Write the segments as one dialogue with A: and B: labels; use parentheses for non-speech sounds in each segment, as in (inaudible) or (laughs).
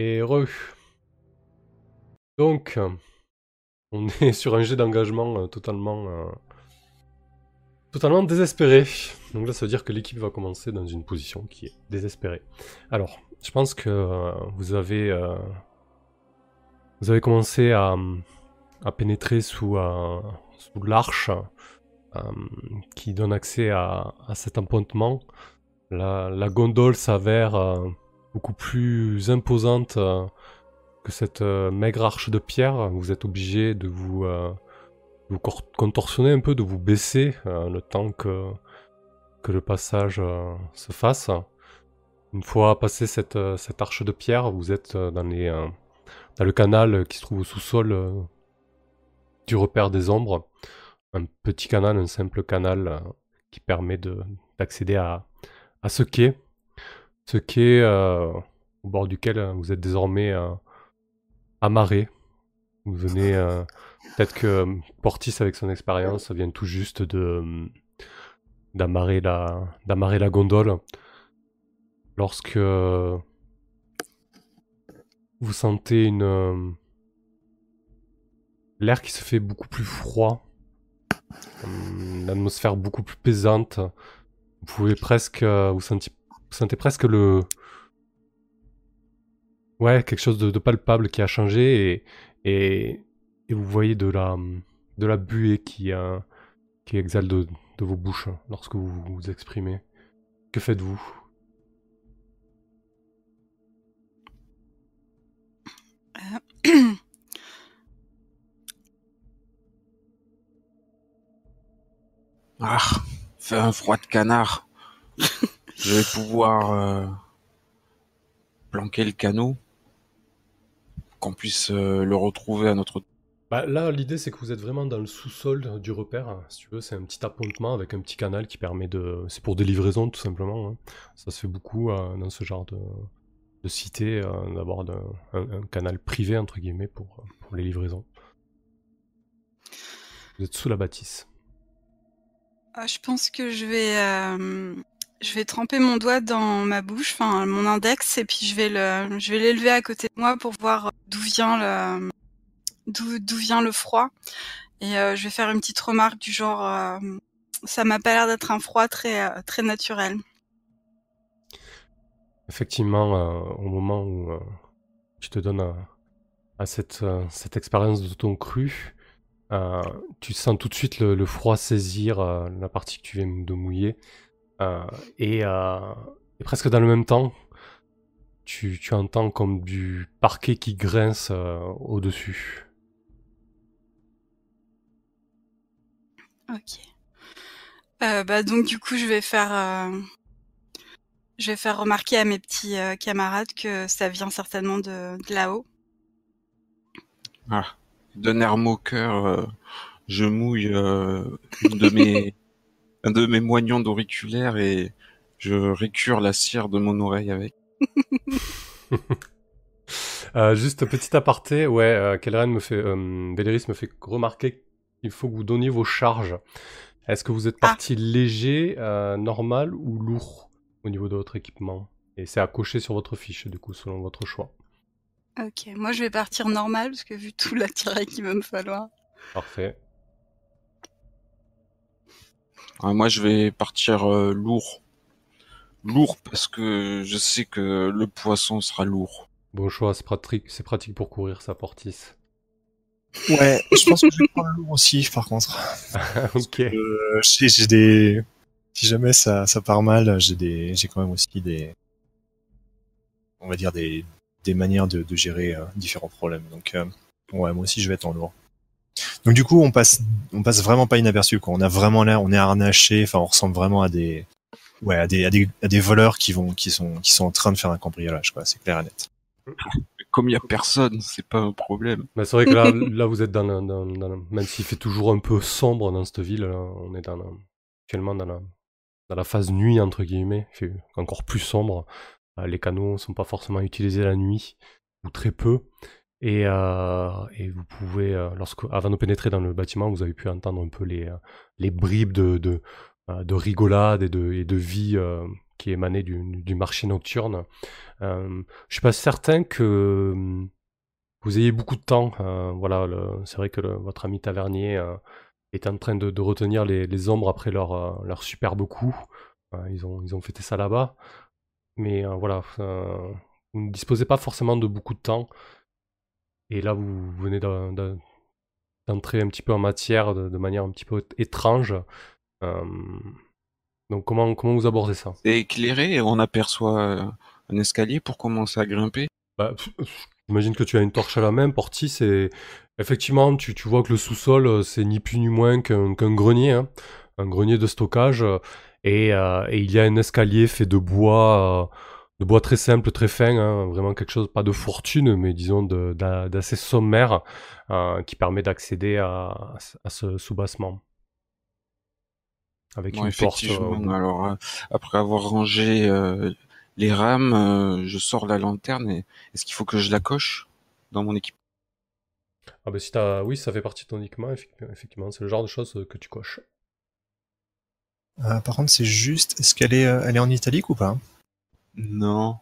A: Et. Donc, on (laughs) est sur un jet d'engagement euh, totalement, euh, totalement désespéré. Donc là, ça veut dire que l'équipe va commencer dans une position qui est désespérée. Alors, je pense que euh, vous avez, vous avez commencé à, à pénétrer sous, sous l'arche qui donne accès à, à cet appointement. La, la gondole s'avère beaucoup plus imposante euh, que cette euh, maigre arche de pierre. Vous êtes obligé de vous, euh, vous contorsionner un peu, de vous baisser le temps que, le passage se fasse. Une fois passé cette, arche de pierre, vous êtes dans, les, dans le canal qui se trouve au sous-sol du repère des ombres. Un petit canal, un simple canal qui permet d'accéder à ce quai ce quai euh, au bord duquel euh, vous êtes désormais euh, amarré. Vous venez, (laughs) peut-être que Portis avec son expérience vient tout juste de d'amarrer la d'amarrer la gondole. Lorsque vous sentez une l'air qui se fait beaucoup plus froid, l'atmosphère beaucoup plus pesante. Vous pouvez presque vous sentir sentez presque le. Ouais, quelque chose de, palpable qui a changé et, et, vous voyez de la, de la buée qui, euh, qui exhale de, de vos bouches lorsque vous vous exprimez. Que faites-vous?
B: Ah, fait un froid de canard. (laughs) Je vais pouvoir euh, planquer le canot, qu'on puisse euh, le retrouver à notre...
A: Bah, là, l'idée, c'est que vous êtes vraiment dans le sous-sol du repère. Si tu veux, c'est un petit appontement avec un petit canal qui permet de... C'est pour des livraisons, tout simplement. Hein. Ça se fait beaucoup euh, dans ce genre de, de cité, d'avoir un, canal privé, entre guillemets, pour, pour les livraisons. Vous êtes sous la bâtisse.
C: Ah, je pense que je vais je vais tremper mon doigt dans ma bouche, enfin mon index, et puis je vais le, je vais l'élever à côté de moi pour voir d'où vient le, d'où, vient le froid. Et euh, je vais faire une petite remarque du genre, euh, ça m'a pas l'air d'être un froid très, euh, très naturel.
A: Effectivement, au moment où tu te donnes à, cette, cette expérience de ton cru, tu sens tout de suite le froid saisir la partie que tu viens de mouiller. Euh, euh, et, presque dans le même temps, tu, entends comme du parquet qui grince euh, au-dessus.
C: Ok. bah donc du coup je vais faire je vais faire remarquer à mes petits camarades que ça vient certainement de, là-haut.
B: Ah, d'un air moqueur, je mouille une de mes un de mes moignons d'auriculaire et je récure la cire de mon oreille avec. (laughs)
A: euh, juste petit aparté, ouais, euh, me fait, euh, me fait remarquer qu'il faut que vous donniez vos charges. Est-ce que vous êtes ah. parti léger, euh, normal ou lourd au niveau de votre équipement? Et c'est à cocher sur votre fiche, du coup, selon votre choix.
C: Ok, moi je vais partir normal parce que vu tout l'attirail qu'il va me falloir.
A: Parfait.
B: Moi, je vais partir euh, lourd. Lourd parce que je sais que le poisson sera lourd.
A: Bon choix, c'est pratique, c'est pratique pour courir, ça portis.
D: Ouais, je pense que je vais prendre lourd aussi, par contre. (laughs)
A: ok.
D: Euh, j'ai des, si jamais ça, ça part mal, j'ai des, j'ai quand même aussi des, on va dire des, des manières de, de gérer euh, différents problèmes. Donc, ouais, moi aussi je vais être en lourd. Donc du coup, on passe, on passe vraiment pas inaperçu. Quoi. On a vraiment l'air, on est harnaché. Enfin, on ressemble vraiment à des, ouais, à des, à des, à des voleurs qui vont, qui sont, qui sont en train de faire un cambriolage. Quoi. C'est clair et net.
B: Comme il y a personne, c'est pas un problème.
A: Bah, c'est vrai que là, (laughs) là, vous êtes dans, dans, dans, même s'il fait toujours un peu sombre dans cette ville, on est dans, actuellement dans la, dans la phase nuit entre guillemets. Il fait encore plus sombre. Euh, les canaux sont pas forcément utilisés la nuit ou très peu. Et, euh, et, vous pouvez, euh, avant de pénétrer dans le bâtiment, vous avez pu entendre un peu les, euh, bribes de, de, de rigolade et de, vie qui émanait du, marché nocturne. Euh, je suis pas certain que hum, vous ayez beaucoup de temps. Voilà, c'est vrai que votre ami tavernier est en train de, retenir les, ombres après leur, leur superbe coup. ils, ont, ils ont fêté ça là-bas. Mais voilà, vous ne disposez pas forcément de beaucoup de temps. Et là, vous venez d'entrer un petit peu en matière de, de manière un petit peu étrange. donc comment, comment vous abordez ça?
B: C'est éclairé et on aperçoit un escalier pour commencer à grimper
A: bah, J'imagine que tu as une torche à la main, Portis, et effectivement, tu, tu vois que le sous-sol, euh, c'est ni plus ni moins qu'un grenier, hein. un grenier de stockage, et, euh, et, il y a un escalier fait de bois, euh, de bois très simple, très fin, hein, vraiment quelque chose, pas de fortune, mais disons d'assez sommaire, qui permet d'accéder à, à, ce soubassement.
B: Avec une porte. alors, après avoir rangé les rames, euh, je sors la lanterne et est-ce qu'il faut que je la coche dans mon équipe?
A: Ah bah si t'as... Oui, ça fait partie de ton équipement, effectivement. C'est le genre de choses que tu coches.
D: Euh, par contre, c'est juste... Est-ce qu'elle est, euh, elle est en italique ou pas?
B: Non.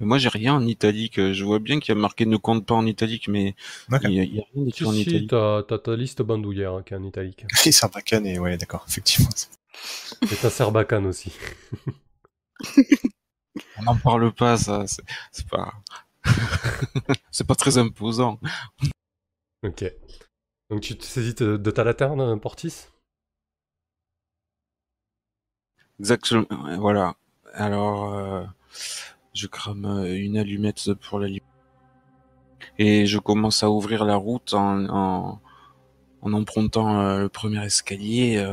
B: Moi, j'ai rien en italique. Je vois bien qu'il y a marqué ne compte pas en italique, mais il n'y a, rien d'écrit en italique.
A: t'as, t'as ta liste bandoulière hein, qui est en italique. (laughs)
D: Et Sarbacane, et ouais, d'accord, effectivement. (laughs)
A: Et ta Sarbacane aussi. (laughs)
B: On n'en parle pas, ça. C'est pas. c'est pas très imposant.
A: Ok. Donc tu te saisis de, ta laterne, Portis?
B: Exactement. Voilà. Alors, euh, je crame euh, une allumette pour la et je commence à ouvrir la route en, empruntant euh, le premier escalier,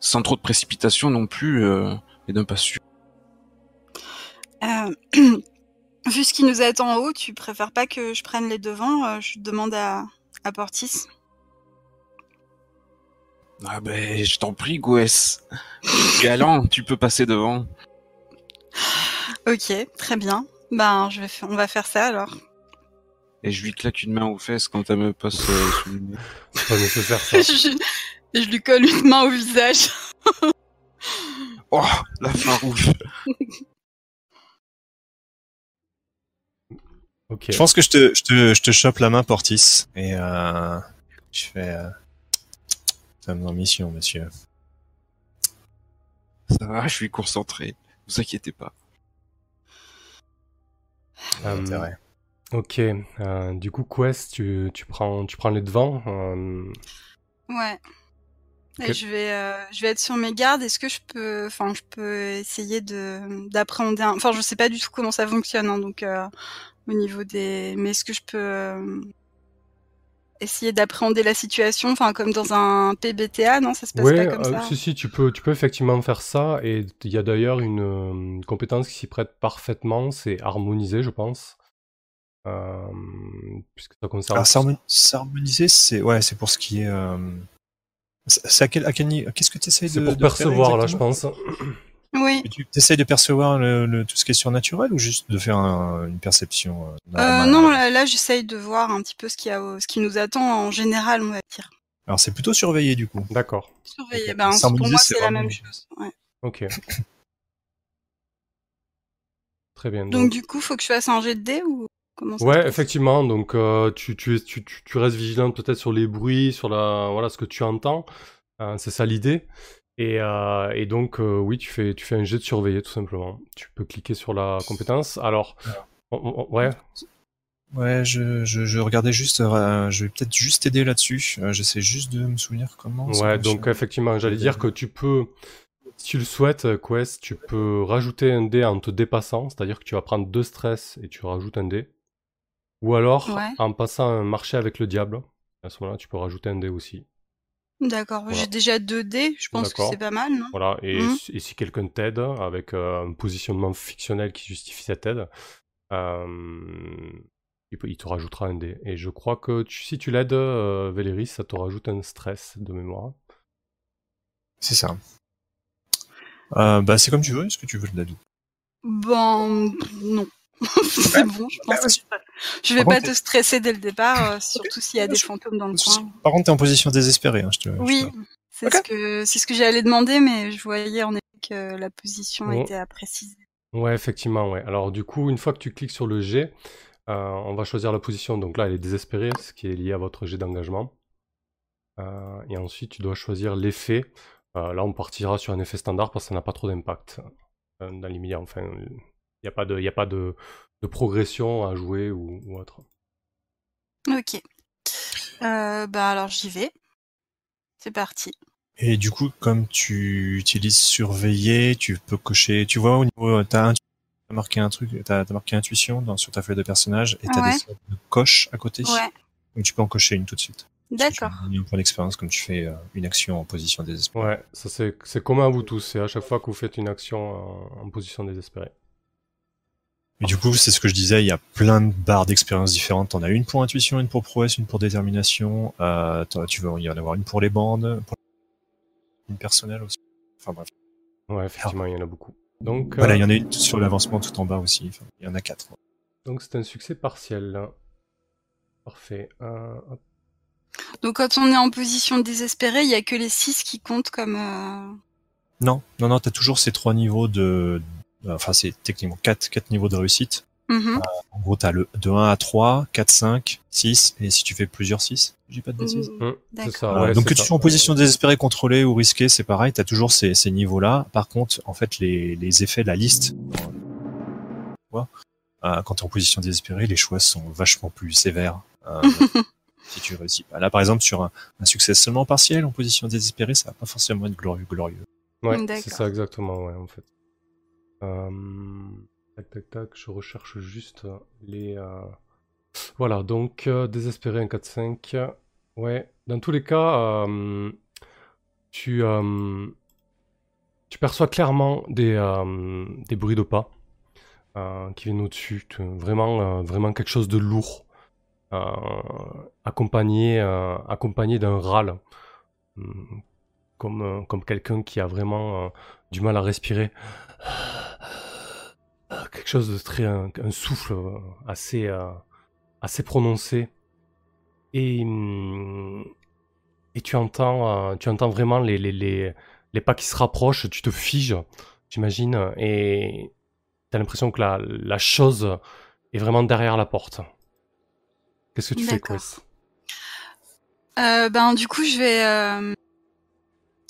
B: sans trop de précipitation non plus, et d'un pas sûr.
C: Euh, (clears throat) vu ce qui nous attend en haut, tu préfères pas que je prenne les devants euh, Je demande à, à Portis.
B: Ah ben, je t'en prie, Goès. Galant, tu peux passer devant.
C: Ok, très bien. Ben, je vais on va faire ça alors.
B: Et je lui claque une main aux fesses quand elle me passe euh, sous le nez.
A: C'est pas nécessaire ça. (laughs)
C: je, je lui colle une main au visage. (laughs)
B: oh, la farouche.
D: Je pense que je te, je te, je te chope la main, Portis. Et euh, je fais. Euh, Sommes en mission, monsieur.
B: Ça va, je suis concentré. Vous inquiétez pas.
A: Euh, ok. Euh, du coup, Quest, tu, tu, prends, tu prends les devants. Euh...
C: Ouais. Et je vais, euh, je vais être sur mes gardes. Est-ce que je peux, enfin, je peux essayer de d'appréhender. Un... Enfin, je sais pas du tout comment ça fonctionne, hein, donc euh, au niveau des. Mais est-ce que je peux euh, essayer d'appréhender la situation, enfin comme dans un PBTA, non? Ça se passe pas comme euh, ça
A: Si, si, tu peux, tu peux effectivement faire ça. Et il y a d'ailleurs une, compétence qui s'y prête parfaitement, c'est harmoniser, je pense. Euh, puisque ça concerne.
D: S'harmoniser, c'est ouais, c'est pour ce qui est. C'est à quel, à quel Qu'est-ce que tu essayes de.
A: C'est pour percevoir, là, je pense. (clears throat)
C: Oui.
D: tu essayes de percevoir le, tout ce qui est surnaturel ou juste de faire une perception
C: euh, euh Non, là, là j'essaye de voir un petit peu ce qui, a, ce qui nous attend en général, on va dire.
D: Alors c'est plutôt surveiller du coup.
A: D'accord.
C: Surveiller, ben, pour moi c'est la même chose. Ouais.
A: Ok. (laughs) Très bien.
C: Donc, donc, du coup, faut que je fasse un jet de dés ou comment ça
A: Ouais, effectivement. Donc euh, tu, tu, tu, tu, restes vigilant peut-être sur les bruits, sur la, voilà, ce que tu entends. Euh, c'est ça l'idée. Euh, et, donc, euh, oui, tu fais, tu fais un jet de surveiller tout simplement. Tu peux cliquer sur la compétence. Alors, ouais.
D: Ouais, je, je, regardais juste, euh, je vais peut-être juste aider là-dessus. J'essaie juste de me souvenir comment.
A: Ouais, donc effectivement, j'allais dire que tu peux, si tu le souhaites, Quest, tu peux rajouter un dé en te dépassant, c'est-à-dire que tu vas prendre deux stress et tu rajoutes un dé. Ou alors, en passant un marché avec le diable. À ce moment-là, tu peux rajouter un dé aussi.
C: D'accord, j'ai déjà 2 dés, je pense que c'est pas mal, non?
A: Voilà, et, mmh. si quelqu'un t'aide avec euh, un positionnement fictionnel qui justifie cette aide, euh, il, te rajoutera un dé. Et je crois que si tu l'aides, euh, Véléris, ça te rajoute un stress de mémoire.
D: C'est ça. bah, c'est comme tu veux, est-ce que tu veux le
C: Bon, non. (laughs) c'est bon, je pense. je vais pas te stresser dès le départ, euh, (laughs) surtout s'il y a des fantômes dans le coin.
D: Par contre, t'es en position désespérée. Hein, je te,
C: oui, c'est ce que c'est ce que j'allais demander, mais je voyais en effet que la position
A: Oh.
C: était à préciser.
A: Ouais, effectivement, ouais. Alors du coup, une fois que tu cliques sur le G, euh, on va choisir la position. Donc là, elle est désespérée, ce qui est lié à votre jet d'engagement. Euh, et ensuite, tu dois choisir l'effet. Euh, là, on partira sur un effet standard parce que ça n'a pas trop d'impact euh, dans l'immédiat. Enfin, il n'y a pas de, y a pas de, de progression à jouer ou, ou autre.
C: Ok. Euh, bah alors j'y vais. C'est parti.
D: Et du coup, comme tu utilises surveiller, tu peux cocher. Tu vois au niveau, t'as t'as marqué un truc, t'as as marqué intuition dans, sur ta feuille de personnage et t'as
C: Ouais.
D: des sortes de coches à côté.
C: Ouais.
D: Donc tu peux en cocher une tout de suite.
C: D'accord.
D: Un point d'expérience comme tu fais euh, une action en position désespérée.
A: Ouais, ça c'est c'est commun à vous tous. C'est à chaque fois que vous faites une action en, en position désespérée.
D: Du coup, c'est ce que je disais, il y a plein de barres d'expérience différentes. T'en as une pour intuition, une pour prouesse, une pour détermination. Euh, tu veux y en avoir une pour les bandes, pour une personnelle aussi. Enfin bref.
A: Ouais, effectivement, il y en a beaucoup. Donc,
D: Voilà,
A: euh,
D: il y en a une sur l'avancement tout en bas aussi. Enfin, il y en a quatre.
A: donc c'est un succès partiel. Parfait. Euh, hop.
C: Donc quand on est en position désespérée, il y a que les 6 qui comptent comme. euh,
D: Non, non, non, t'as toujours ces trois niveaux de, enfin, c'est techniquement quatre, quatre niveaux de réussite.
C: mhm.
D: En gros, t'as le, de 1 à 3, 4, 5, 6, et si tu fais plusieurs 6, j'ai pas de bêtises.
C: Mm.
D: Euh,
A: ouais,
D: donc
A: c'est
D: que tu sois en position désespérée, contrôlée ou risquée, c'est pareil, t'as toujours ces, ces niveaux-là. Par contre, en fait, les, les effets de la liste, euh, tu euh, quand t'es en position désespérée, les choix sont vachement plus sévères. euh, (laughs) si tu réussis pas. Là, par exemple, sur un, un succès seulement partiel en position désespérée, ça va pas forcément être glorieux. glorieux.
A: Ouais,
C: D'accord.
A: c'est ça exactement, ouais, en fait. Euh, Tac, tac, tac, je recherche juste les... euh, Voilà, donc euh, désespéré 1, 4, 5. Ouais, dans tous les cas, tu, tu perçois clairement des, des bruits de pas qui viennent au-dessus. Vraiment, vraiment quelque chose de lourd, accompagné, accompagné d'un râle. Hum, comme, comme quelqu'un qui a vraiment du mal à respirer. Euh, Quelque chose de très. un, un souffle euh, assez, euh, assez prononcé. Et, hum, et tu entends, euh, tu entends vraiment les, les, les, les pas qui se rapprochent, tu te figes, j'imagine, et tu as l'impression que la, la chose est vraiment derrière la porte. Qu'est-ce que tu fais. Chris?
C: Euh, ben du coup je vais euh,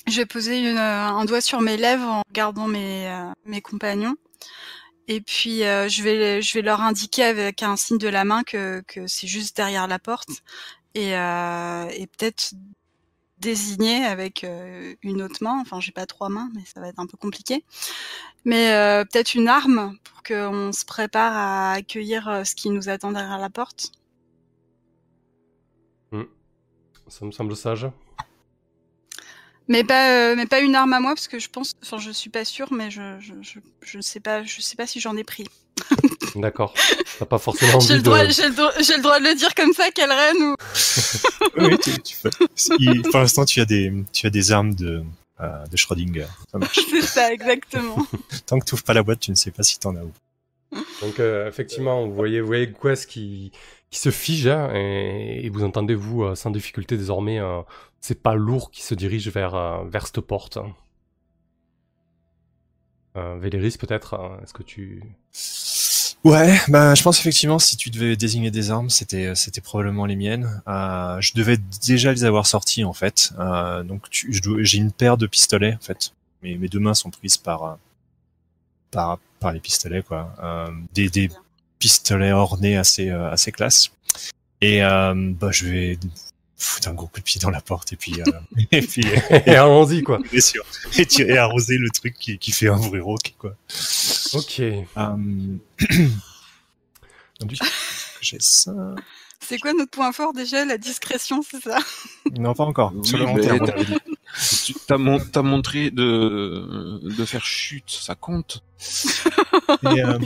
C: je vais poser une, euh, un doigt sur mes lèvres en regardant mes euh, mes compagnons. Et puis euh, je vais je vais leur indiquer avec un signe de la main que que c'est juste derrière la porte. Et euh, et peut-être désigner avec une autre main. Enfin j'ai pas trois mains mais ça va être un peu compliqué. Mais peut-être une arme pour qu'on se prépare à accueillir ce qui nous attend derrière la porte.
A: Ça me semble sage.
C: Mais pas, euh, mais pas une arme à moi parce que je pense, enfin je suis pas sûre, mais je, je, je, je ne sais pas, je sais pas si j'en ai pris. (laughs)
A: D'accord. T'as pas forcément
C: J'ai
A: envie
C: le droit,
A: de.
C: j'ai le, droit- j'ai le droit de le dire comme ça, quelle reine ou. (laughs)
D: oui, tu, tu peux. Pour l'instant, tu as des, tu as des armes de, euh, de Schrödinger. Ça marche. (laughs)
C: C'est ça, exactement.
D: Tant que tu ouvres pas la boîte, tu ne sais pas si t'en as où.
A: Donc euh, effectivement, vous voyez, vous voyez Gwes qui, qui se fige hein, et, vous entendez vous euh, sans difficulté désormais euh, c'est pas lourd qui se dirige vers, euh, vers cette porte. Euh, Véléris peut-être, est-ce que tu...
D: Ouais, bah, je pense effectivement, si tu devais désigner des armes, c'était, c'était probablement les miennes. Je devais déjà les avoir sorties, en fait. Donc, j'ai une paire de pistolets, en fait. Mes, mes deux mains sont prises par, par, par les pistolets, quoi. Des, des
C: Bien.
D: pistolets ornés assez, euh, assez classe. Et, euh, bah, je vais foutre un gros coup de pied dans la porte et puis, euh, (laughs) et puis,
A: Et allons-y quoi. (laughs)
D: bien sûr, et tirer, arroser le truc qui, qui fait un bruit rauque, quoi.
A: Ok.
D: Euh, j'ai ça.
C: C'est quoi notre point fort déjà? La discrétion, c'est ça?
D: Non, pas encore.
B: Oui,
D: Sur le long terme,
B: Tu t'as mon- t'as montré de, de faire chute, ça compte.
D: Et, euh,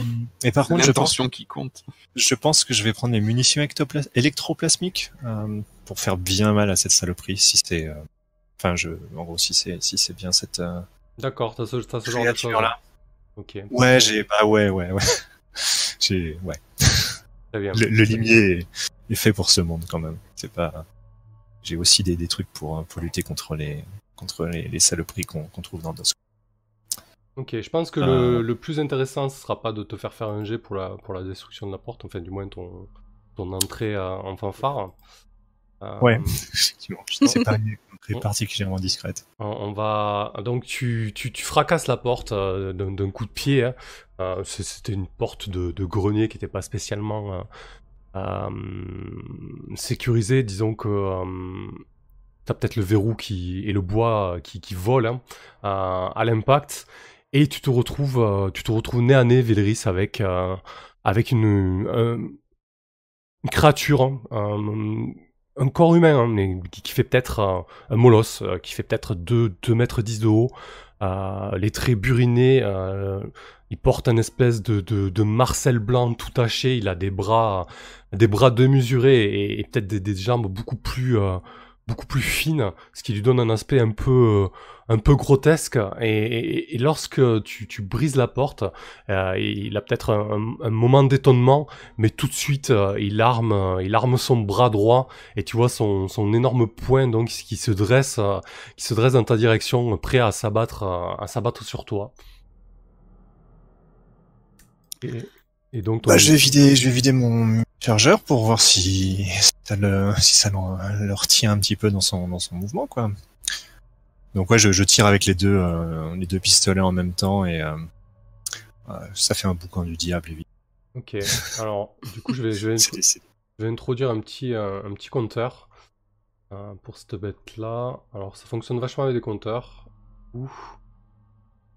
D: et par contre, je pense,
B: L'intention qui compte.
D: je pense que je vais prendre les munitions ectopla- électroplasmiques euh, pour faire bien mal à cette saloperie. Si c'est, euh, enfin, je, en gros, si c'est, si c'est bien cette. euh,
A: D'accord, t'as ce, t'as ce genre de choses.
D: créature-là.
A: Ok,
D: Ouais, j'ai, bah ouais, ouais, ouais. (laughs) j'ai, ouais.
A: très bien.
D: Le, le limier est, est fait pour ce monde quand même. C'est pas. J'ai aussi des, des trucs pour, pour lutter contre les, contre les, les saloperies qu'on trouve dans.
A: Ok, je pense que
D: Euh.
A: le, le plus intéressant, ce sera pas de te faire faire un jet pour la, pour la destruction de la porte, enfin du moins ton, ton entrée euh, en fanfare. Euh,
D: Ouais, (laughs) effectivement. C'est pas une entrée (laughs) particulièrement discrète.
A: On, va donc tu, tu, tu fracasses la porte euh, d'un coup de pied. hein. Euh, C'était une porte de, de grenier qui n'était pas spécialement sécurisée. Disons que euh, t'as peut-être le verrou qui et le bois qui, qui volent hein, euh, à l'impact. Et tu te retrouves euh, tu te retrouves nez à nez Véléris avec euh, avec une, un- une créature hein, un, corps humain hein, mais qui, fait peut-être euh, un molosse euh, qui fait peut-être 2 2 mètres 10 de haut. Euh, les traits burinés euh, il porte un espèce de, de, marcel blanc tout taché. Il a des bras des bras démesurés et, peut-être des, jambes beaucoup plus euh, beaucoup plus fines ce qui lui donne un aspect un peu euh, un peu grotesque. Et, lorsque tu, brises la porte euh, il a peut-être un, moment d'étonnement mais tout de suite euh, il arme il son bras droit et tu vois son, énorme poing donc qui se dresse qui se dresse dans ta direction prêt à s'abattre à s'abattre sur toi. Et, donc
D: Bah, je vais vider, je vais vider mon chargeur pour voir si ça, le, si ça leur, leur tient un petit peu dans son, dans son mouvement, quoi. Donc ouais, je, je tire avec les deux, euh, les deux pistolets en même temps et euh, euh, ça fait un boucan du diable, évidemment.
A: ok alors du coup je vais je vais, (laughs)
D: C'est- c'est-
A: je vais introduire un petit un petit compteur euh, pour cette bête là alors ça fonctionne vachement avec des compteurs Ouh.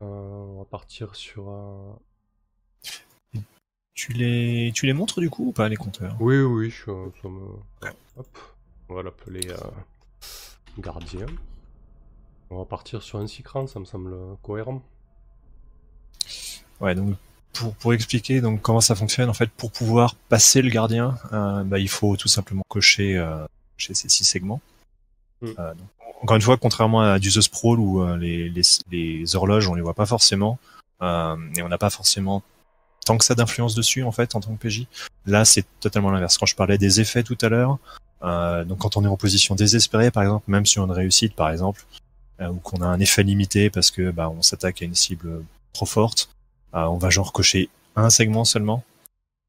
A: On va partir sur un
D: Tu les, tu les montres du coup ou pas les compteurs?
A: Oui, oui, je, ça me... Hop, on va l'appeler euh, gardien. On va partir sur un cran, ça me semble cohérent.
D: Ouais, donc pour, pour expliquer donc comment ça fonctionne, en fait, pour pouvoir passer le gardien, euh, bah, il faut tout simplement cocher, euh, cocher ces six segments.
A: Mm.
D: Euh, donc, encore une fois, contrairement à du The Sprawl où euh, les, les, les horloges on les voit pas forcément euh, et on n'a pas forcément tant que ça d'influence dessus en fait en tant que PJ. Là, c'est totalement l'inverse. Quand je parlais des effets tout à l'heure, euh, donc quand on est en position désespérée par exemple, même sur une réussite par exemple, euh, ou qu'on a un effet limité parce que bah, on s'attaque à une cible trop forte, euh, on va genre cocher un segment seulement.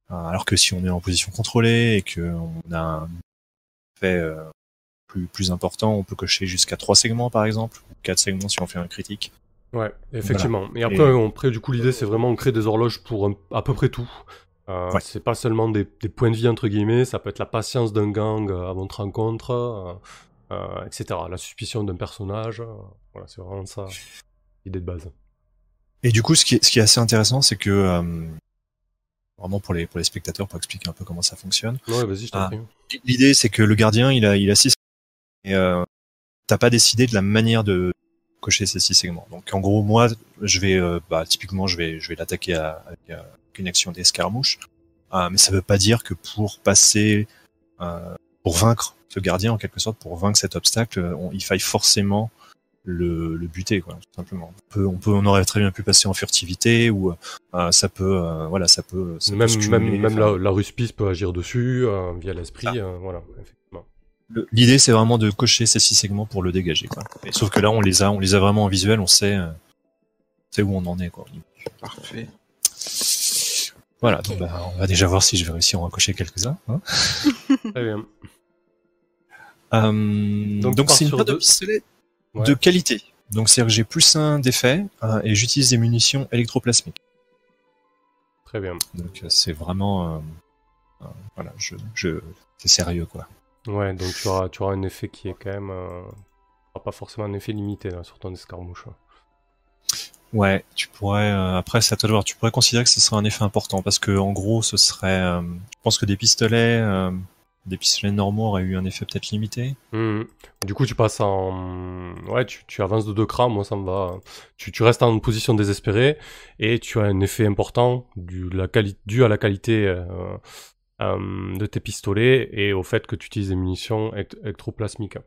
D: Alors que si on est en position contrôlée et que on a un effet plus, plus important, on peut cocher jusqu'à trois segments par exemple, ou quatre segments si on fait un critique.
A: Ouais, effectivement. Et après,
D: Et-
A: on, du coup, l'idée, c'est vraiment de créer des horloges pour un- à peu près tout. Euh,
D: Ouais.
A: C'est pas seulement des, des points de vie, entre guillemets, ça peut être la patience d'un gang euh, à votre rencontre, euh, euh, etc. La suspicion d'un personnage. euh, voilà, c'est vraiment ça, l'idée de base.
D: Et du coup, ce qui est, ce qui est assez intéressant, c'est que vraiment pour les pour les spectateurs, pour expliquer un peu comment ça fonctionne.
A: Ouais, vas-y, je t'en
D: Ah. L'idée, c'est que le gardien, il a il a six et t'as pas décidé de la manière de cocher ces six segments. Donc en gros, moi, je vais euh, bah, typiquement, je vais je vais l'attaquer avec euh, une action d'escarmouche. Euh, mais ça veut pas dire que pour passer, euh, pour vaincre ce gardien en quelque sorte, pour vaincre cet obstacle, on- il faille forcément le, le buter, quoi, tout simplement. On peut, on peut, on aurait très bien pu passer en furtivité ou euh, ça peut, euh, voilà, ça peut. ça
A: Même, même, même la, la ruspice peut agir dessus, euh, via l'esprit, euh, voilà, effectivement.
D: L'idée, c'est vraiment de cocher ces six segments pour le dégager, quoi. Et sauf que là, on les a, on les a vraiment en visuel, on sait, euh, on sait où on en est, quoi.
B: Parfait.
D: Voilà, donc bah, on va déjà voir si je vais réussir à en cocher quelques-uns. hein. (laughs)
A: Très bien.
D: Euh,
A: Donc,
D: c'est une de
A: Ouais.
D: de qualité. Donc c'est-à-dire que j'ai plus un d'effet euh, et j'utilise des munitions électroplasmiques.
A: Très bien.
D: Donc euh, c'est vraiment, euh, euh, voilà, je, je, c'est sérieux quoi.
A: Ouais, donc tu auras, tu auras un effet qui est quand même. Euh, pas forcément un effet limité là, sur ton escarmouche.
D: Ouais, tu pourrais. euh, après, c'est à toi de voir. Tu pourrais considérer que ce serait un effet important parce que en gros, ce serait. euh, je pense que des pistolets, euh, des pistolets normaux auraient eu un effet peut-être limité.
A: Mhm. Du coup, tu passes en. Ouais, tu, tu avances de deux crans, moi ça me va. Tu, tu restes en position désespérée et tu as un effet important du, la dû à la qualité de tes pistolets et au fait que tu utilises des munitions électroplasmiques.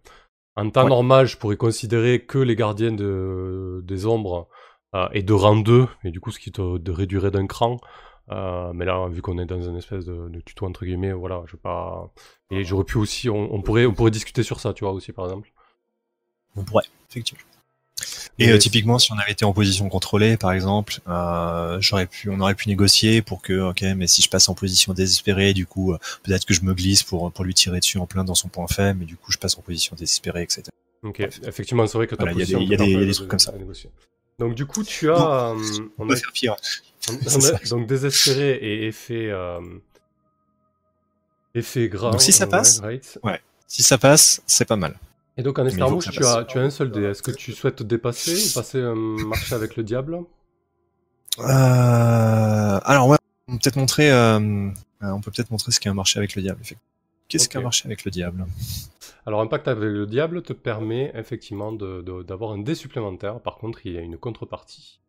A: En temps
D: Ouais.
A: normal, je pourrais considérer que les gardiens de, des ombres euh, est de rang 2, et du coup, ce qui te, te réduirait d'un cran. Euh, mais là, vu qu'on est dans une espèce de, de tuto entre guillemets, voilà, je vais pas. Et j'aurais pu aussi, on, on pourrait, on pourrait discuter sur ça, tu vois aussi, par exemple.
D: On pourrait, effectivement. Et euh, typiquement, si on avait été en position contrôlée, par exemple, euh, j'aurais pu, on aurait pu négocier pour que, ok, mais si je passe en position désespérée, du coup, euh, peut-être que je me glisse pour pour lui tirer dessus en plein dans son point faible, mais du coup, je passe en position désespérée, etc.
A: Ok, effectivement, c'est vrai que
D: Voilà, il y a des- il y a
A: peut
D: des- il y a
A: permettre
D: des
A: de-
D: trucs comme ça.
A: Donc du coup, tu as, on
D: On
A: a-
D: faire pire.
A: on- (laughs)
D: C'est
A: on
D: ça.
A: a- donc désespéré et effet, effet grave.
D: Donc, si ça
A: ouais,
D: passe,
A: right.
D: Si ça passe, c'est pas mal.
A: Et donc en
D: que ça
A: tu as, tu as un seul dé. Est-ce que tu souhaites te dépasser ou passer (laughs) un marché avec le diable?
D: Euh, alors ouais, on peut peut-être montrer, euh, euh, on peut peut-être montrer ce qu'est un marché avec le diable. effectivement. Qu'est-ce qu'un marché avec le diable?
A: Alors un pacte avec le diable te permet effectivement de- de- d'avoir un dé supplémentaire. Par contre, il y a une contrepartie.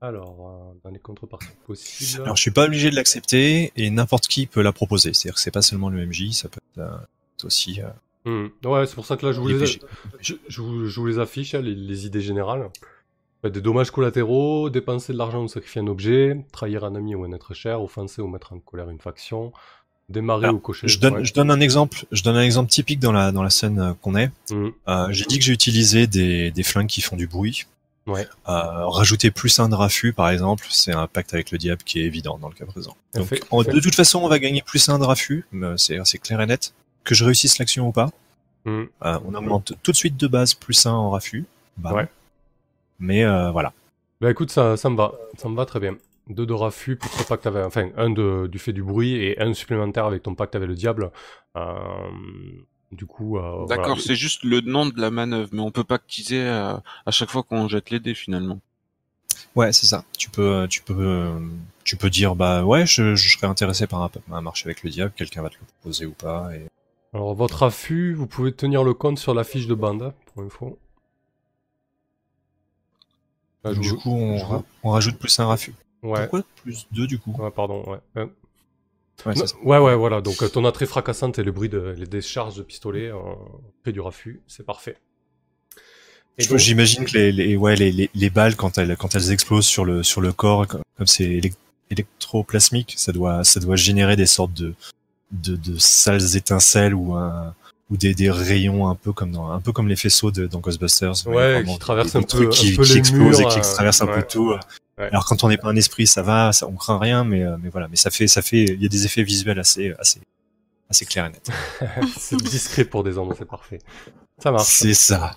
A: Alors, euh, dans les contreparties possibles...
D: Alors je suis pas obligé de l'accepter et n'importe qui peut la proposer. C'est-à-dire que c'est pas seulement le MJ, ça peut être, euh, être aussi.
A: Hmm. Ouais, c'est pour ça que là, je vous
D: les
A: les,
D: PJ.
A: je, je vous, je vous les affiche, hein, les, les idées générales. Des dommages collatéraux, dépenser de l'argent ou sacrifier un objet, trahir un ami ou un être cher, offenser ou mettre en colère une faction, démarrer
D: Alors,
A: ou cocher...
D: Je donne,
A: ouais.
D: je donne un exemple. Je donne un exemple typique dans la dans la scène euh, qu'on est.
A: Hmm.
D: Euh, J'ai dit que j'ai utilisé des, des flingues qui font du bruit.
A: Ouais.
D: Euh, rajouter plus un de raffut, par exemple, c'est un pacte avec le diable qui est évident dans le cas présent. Donc,
A: Fait-
D: en-
A: fait-
D: de toute façon, on va gagner plus un de raffut, c'est clair et net. Que je réussisse l'action ou pas,
A: Hmm.
D: euh, on augmente tout de suite de base plus un en raffut. Bam.
A: Ouais.
D: Mais euh, voilà.
A: Bah écoute, ça, ça me va, ça me va très bien. Deux de raffut plus ton pacte avec... Enfin, un de, du fait du bruit et un supplémentaire avec ton pacte avec le diable. Euh, du coup... euh,
B: D'accord,
A: voilà.
B: c'est juste le nom de la manœuvre, mais on peut pactiser à, à chaque fois qu'on jette les dés finalement.
D: Ouais, c'est ça. Tu peux, tu peux, tu peux dire bah ouais, je, je serais intéressé par un, un marché avec le diable. Quelqu'un va te le proposer ou pas. Et...
A: Alors, votre affût, vous pouvez tenir le compte sur la fiche de bande, hein, pour info. Là,
D: du
A: vous-
D: coup, on, ra-
A: vous-
D: on rajoute plus un raffut.
A: Ouais.
D: Pourquoi plus deux du coup?
A: Ouais, pardon, ouais. Euh,
D: Ouais,
A: non, ouais, ouais, voilà. Donc, euh, ton entrée fracassante et le bruit de, les décharges de pistolet, euh, près du raffut, c'est parfait. Donc-
D: J'imagine que les, les, ouais, les, les, les balles quand elles, quand elles explosent sur le, sur le corps, comme c'est élec- électroplasmique, ça doit, ça doit générer des sortes de, de, de sales étincelles ou un, ou des, des rayons un peu comme dans, un peu comme les faisceaux de, dans Ghostbusters.
A: Ouais, qui traversent un peu-
D: qui,
A: un peu
D: qui
A: les
D: explosent et qui
A: euh,
D: traversent un
A: ouais.
D: peu tout.
A: Ouais.
D: Alors quand on n'est pas un esprit, ça va, ça, on craint rien, mais, euh, mais voilà, mais ça fait, ça fait, il y a des effets visuels assez, assez, assez clairs et nets. (laughs)
A: c'est discret pour des hommes, c'est parfait. Ça marche.
D: C'est ça.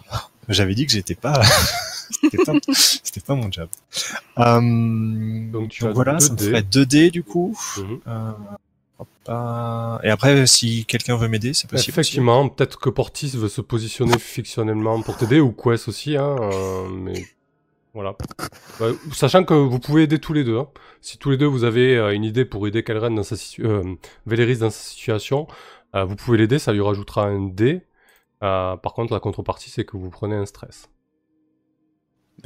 D: J'avais dit que j'étais pas, (laughs) c'était pas, c'était pas mon job. Euh,
A: Donc, tu
D: donc voilà,
A: deux
D: ça me ferait 2 dés du coup.
A: Mhm.
D: Euh, euh, Et après, si quelqu'un veut m'aider, c'est possible.
A: Effectivement, peut-être que Portis veut se positionner fictionnellement pour t'aider, ou Quest aussi, hein, euh, mais voilà. Bah, sachant que vous pouvez aider tous les deux. hein. Si tous les deux vous avez euh, une idée pour aider Kalren dans sa situ- euh, Véléris dans sa situation, euh, vous pouvez l'aider, ça lui rajoutera un dé. Euh, par contre, la contrepartie, c'est que vous prenez un stress.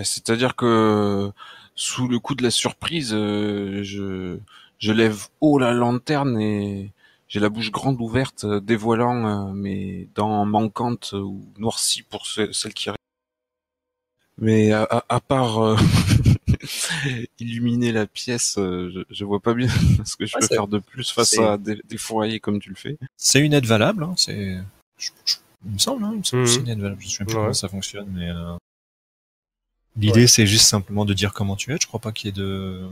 B: C'est-à-dire que sous le coup de la surprise, euh, je, je lève haut la lanterne et j'ai la bouche grande ouverte, euh, dévoilant euh, mes dents manquantes euh, ou noircies pour ce- celles qui restent. Mais à, à- à part euh, (laughs) illuminer la pièce, euh, je, je vois pas bien (laughs) ce que je
D: Ouais,
B: peux faire de plus face à des, des foyers comme tu le fais.
D: C'est une aide valable. Hein, c'est, je- je- il me semble, hein, il me semble c'est une aide valable. Je sais même plus
A: Ouais.
D: comment ça fonctionne, mais euh, l'idée c'est juste simplement de dire comment tu es. Je crois pas qu'il y ait de,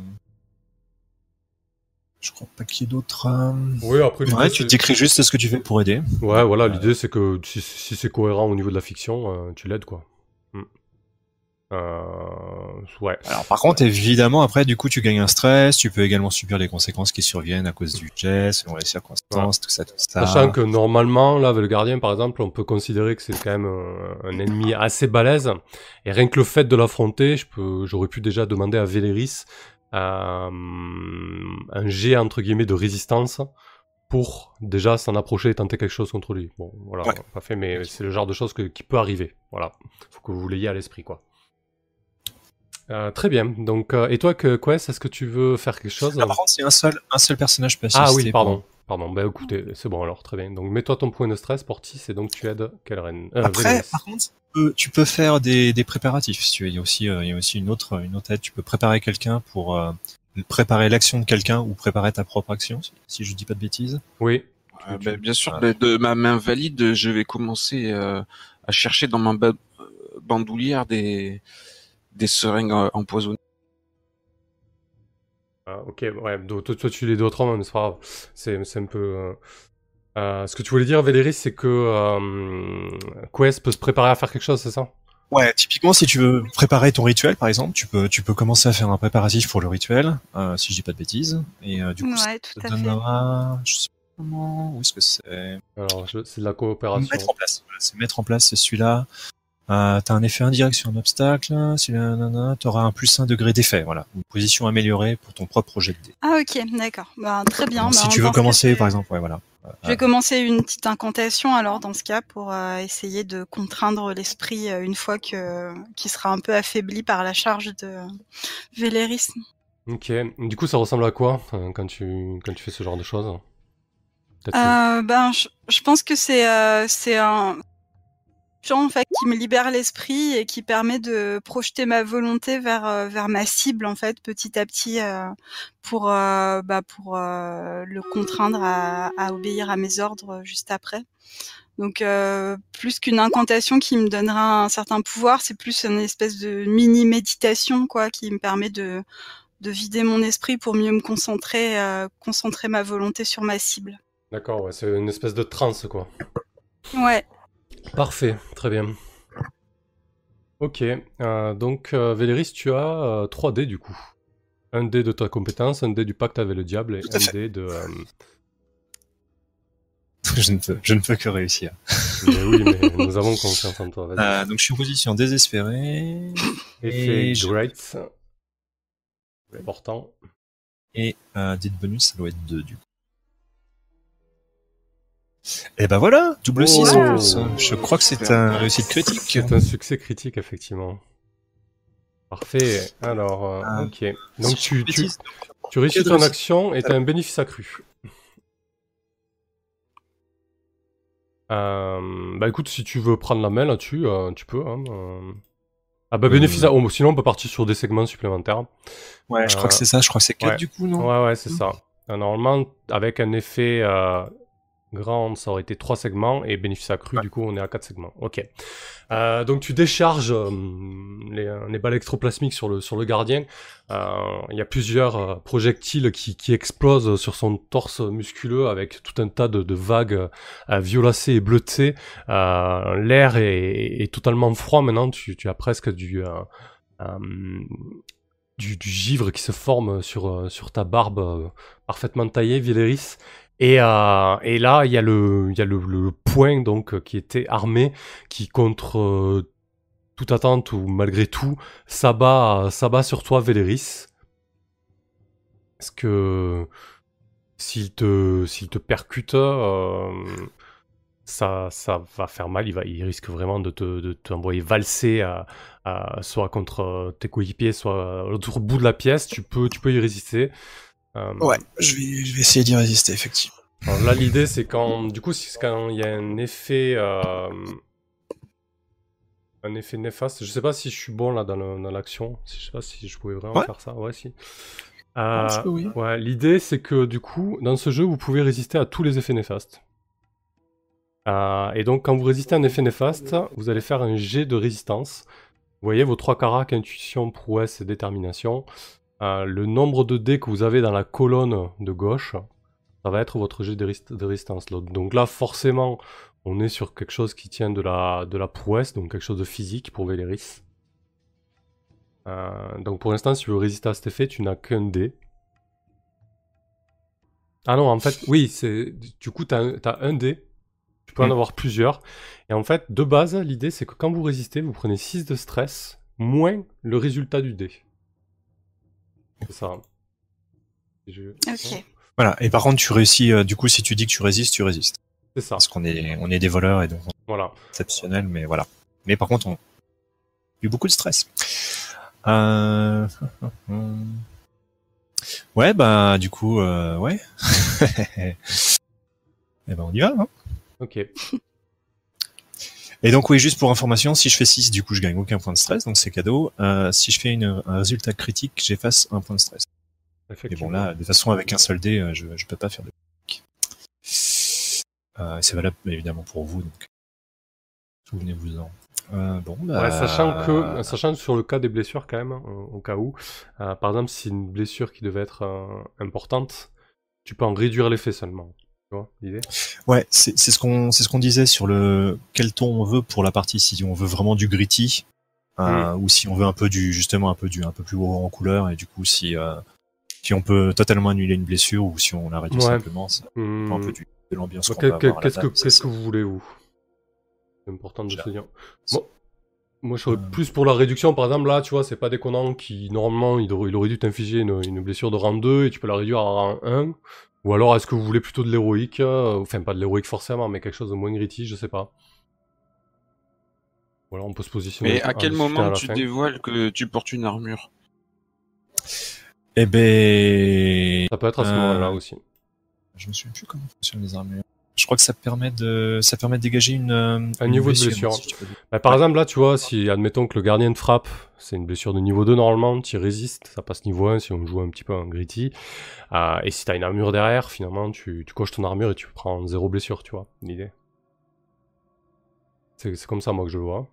D: je crois pas qu'il y ait d'autres. euh,
A: Oui, après,
D: Ouais, tu décris juste ce que tu fais pour aider.
A: Ouais, voilà, l'idée c'est que si, si c'est cohérent au niveau de la fiction, euh, tu l'aides quoi. Hmm. Euh, ouais.
D: Alors par contre, évidemment, après, du coup, tu gagnes un stress, tu peux également subir les conséquences qui surviennent à cause du jet, selon les circonstances, tout ça, tout ça.
A: Sachant que normalement, là, avec le gardien, par exemple, on peut considérer que c'est quand même un, un ennemi assez balèze. Et rien que le fait de l'affronter, je peux, j'aurais pu déjà demander à Véléris euh, un jet entre guillemets de résistance pour déjà s'en approcher et tenter quelque chose contre lui. Bon, voilà,
D: Ouais.
A: pas fait, mais c'est le genre de choses que- qui peut arriver. Voilà, faut que vous l'ayez à l'esprit, quoi. Euh, très bien. Donc, euh, et toi, que Quest, est-ce que tu veux faire quelque chose?
D: Ah, par contre, c'est un seul, un seul personnage peut
A: Ah oui, pardon. Pardon, bah écoutez, c'est bon alors, très bien. Donc mets-toi ton point de stress, Portis, et donc tu aides Kelren. Euh,
D: Après, par contre, peux, tu peux faire des, des préparatifs. Si tu veux. Il y a aussi, euh, il y a aussi une autre, une autre aide. Tu peux préparer quelqu'un pour euh, préparer l'action de quelqu'un ou préparer ta propre action, si- je dis pas de bêtises.
A: Oui,
B: Euh,
A: tu-
B: ben, bien sûr, ben, de ma main valide, je vais commencer euh, à chercher dans ma ba- bandoulière des, des seringues empoisonnées.
A: Ah, ok, ouais, donc toi, toi, tu les deux autres hommes, mais c'est pas grave. C'est, c'est un peu. euh, euh, ce que tu voulais dire, Véléris, c'est que euh, Quest peut se préparer à faire quelque chose, c'est ça?
D: Ouais, typiquement, si tu veux préparer ton rituel, par exemple, tu peux, tu peux commencer à faire un préparatif pour le rituel, euh, si je dis pas de bêtises. Et euh, du coup,
C: Ouais,
D: ça
C: tout
D: te
C: à fait.
D: donnera, je sais pas comment, où est-ce que c'est
A: Alors, je- c'est de la coopération.
D: Mettre en place. Voilà, c'est mettre en place c'est celui-là. Euh, t'as un effet indirect sur un obstacle, t'auras un plus un degré d'effet, voilà. Une position améliorée pour ton propre projet de dé.
C: Ah ok, d'accord. Bah, très bien.
D: Donc,
C: Bah,
D: si tu veux commencer, par exemple, ouais, voilà.
C: Je vais commencer une petite incantation alors dans ce cas pour euh, essayer de contraindre l'esprit euh, une fois que qui sera un peu affaibli par la charge de Véléris.
A: Ok, du coup, ça ressemble à quoi euh, quand tu, quand tu fais ce genre de choses? Que-
C: ben, je, je pense que c'est c'est un en fait qui me libère l'esprit et qui permet de projeter ma volonté vers euh, vers ma cible en fait petit à petit euh, pour euh, bah, pour euh, le contraindre à, à obéir à mes ordres juste après. Donc plus qu'une incantation qui me donnera un certain pouvoir, c'est plus une espèce de mini méditation quoi qui me permet de de vider mon esprit pour mieux me concentrer concentrer ma volonté sur ma cible.
A: D'accord, ouais, c'est une espèce de transe, quoi.
C: Ouais.
A: Parfait, très bien. Ok, euh, donc euh, Véléris, tu as euh, 3 dés du coup. Un dé de ta compétence, un dé du pacte avec le diable et un
D: fait.
A: dé de... euh, (laughs)
D: je, ne peux, je ne peux que réussir. (laughs)
A: Mais oui, mais nous avons confiance en toi.
D: Euh, donc je suis en position désespérée.
A: Effet
D: et je-
A: Great. Important.
D: Et euh, dit de bonus, ça doit être 2 du coup. Et ben voilà, double 6 en
A: Wow.
D: plus. Je crois que c'est un réussite critique.
A: C'est un succès critique, effectivement. Parfait. Alors, euh,
D: Ah.
A: ok. Donc tu, réussis ton action et tu as un bénéfice accru. Euh, bah écoute, si tu veux prendre la main là-dessus, euh, tu peux. hein, euh. Ah bah bénéfice,
D: Euh.
A: à- oh, sinon on peut partir sur des segments supplémentaires.
D: Ouais, je crois que c'est ça, je crois que c'est 4
A: ouais.
D: du coup, non?
A: Ouais, ouais, c'est ça. Normalement, avec un effet euh, grand, ça aurait été 3 segments, et bénéfice accru,
D: Ouais.
A: du coup, on est à 4 segments. Ok. Euh, donc tu décharges euh, les, les balles extroplasmiques sur le, sur le gardien. Euh, Il y a plusieurs euh, projectiles qui, qui explosent sur son torse musculeux avec tout un tas de, de vagues euh, violacées et bleutées. Euh, L'air est, est totalement froid maintenant, tu, tu as presque du... euh, euh, du, du givre qui se forme sur, euh, sur ta barbe euh, parfaitement taillée, Viléris. Et, euh, et là, il y a le, point donc euh, qui était armé, qui contre euh, toute attente ou malgré tout s'abat, sur toi, Véléris. Est-ce que s'il te, te percute, ça, ça va faire mal. Il, va, risque vraiment de te, de t'envoyer valser à, soit contre tes coéquipiers, soit à l'autre bout de la pièce. Tu peux, tu peux y résister. Euh,
D: Ouais, je vais, je vais essayer d'y résister, effectivement.
A: alors là, l'idée, c'est quand, du coup, c'est quand il y a un effet, euh, un effet néfaste. Je sais pas si je suis bon là dans l'action. Je sais pas si je pouvais vraiment
D: Ouais.
A: faire ça. Ouais, si. Euh,
D: oui.
A: ouais, l'idée, c'est que du coup, dans ce jeu, vous pouvez résister à tous les effets néfastes. Euh, et donc, quand vous résistez à un effet néfaste, vous allez faire un jet de résistance. Vous voyez vos trois caracs, intuition, prouesse et détermination. Euh, le nombre de dés que vous avez dans la colonne de gauche, ça va être votre jet de, résist- de résistance. Donc là, forcément, on est sur quelque chose qui tient de la, de la prouesse, donc quelque chose de physique pour Véléris. Euh, donc pour l'instant, si tu veux résister à cet effet, tu n'as qu'un dé. Ah non, en fait, oui, c'est du coup, tu as, un dé. Tu peux en
D: Mm.
A: avoir plusieurs. Et en fait, de base, l'idée, c'est que quand vous résistez, vous prenez 6 de stress, moins le résultat du dé. C'est ça. Je-
C: Ok.
D: Voilà, et par contre, tu réussis, euh, du coup, si tu dis que tu résistes, tu résistes.
A: C'est ça,
D: Parce qu'on est, on est des voleurs et donc
A: voilà.
D: exceptionnel, mais voilà. Mais par contre, on a eu beaucoup de stress. Euh... (laughs) Ouais, bah, du coup, euh, ouais. (laughs) Et ben, on y va, hein.
A: Ok. (laughs)
D: Et donc oui, juste pour information, si je fais 6, du coup je gagne aucun point de stress, donc c'est cadeau. Euh, si je fais une, un résultat critique, j'efface un point de stress. Mais bon là, de toute façon avec un seul dé, euh, je, je peux pas faire de critique. Euh, c'est valable évidemment pour vous, donc souvenez-vous-en. Euh, bon, bah...
A: Ouais, sachant que, sachant que sur le cas des blessures quand même, hein, au cas où, euh, par exemple, si une blessure qui devait être importante, tu peux en réduire l'effet seulement.
D: Ouais, c'est ce qu'on c'est ce qu'on disait sur le quel ton on veut pour la partie si on veut vraiment du gritty euh, ou si on veut un peu du justement un peu du un peu plus haut en couleur et du coup si euh, si on peut totalement annuler une blessure ou si on la réduit
A: Ouais.
D: simplement, ça un peu du, de l'ambiance qu'on la
A: Qu'est-ce que, qu'est-ce que vous voulez, vous? C'est important de se dire. Bon, moi, je serais
D: Euh.
A: plus pour la réduction. Par exemple, là, tu vois, c'est pas déconnant qui, normalement, il aurait, il aurait dû t'infliger une, une blessure de rang 2 et tu peux la réduire à rang 1. Ou alors, est-ce que vous voulez plutôt de l'héroïque euh, Enfin, pas de l'héroïque forcément, mais quelque chose de moins gritty, je sais pas. Voilà, on peut se positionner.
B: Mais à quel moment tu
A: fin.
B: dévoiles que tu portes une armure?
D: Eh ben,
A: Ça peut être à ce
D: Euh,
A: moment-là aussi.
D: je me souviens plus comment fonctionnent les armures. Je crois que ça permet de ça permet de dégager une euh,
A: Un
D: une
A: niveau de blessure.
D: si dire.
A: Bah, par exemple, là, tu vois, si admettons que le gardien de frappe, c'est une blessure de niveau 2 normalement, tu résistes, ça passe niveau 1 si on joue un petit peu en gritty. Euh, et si t'as une armure derrière, finalement, tu, tu coches ton armure et tu prends zéro blessure, tu vois, l'idée. C'est comme ça, moi, que je le vois.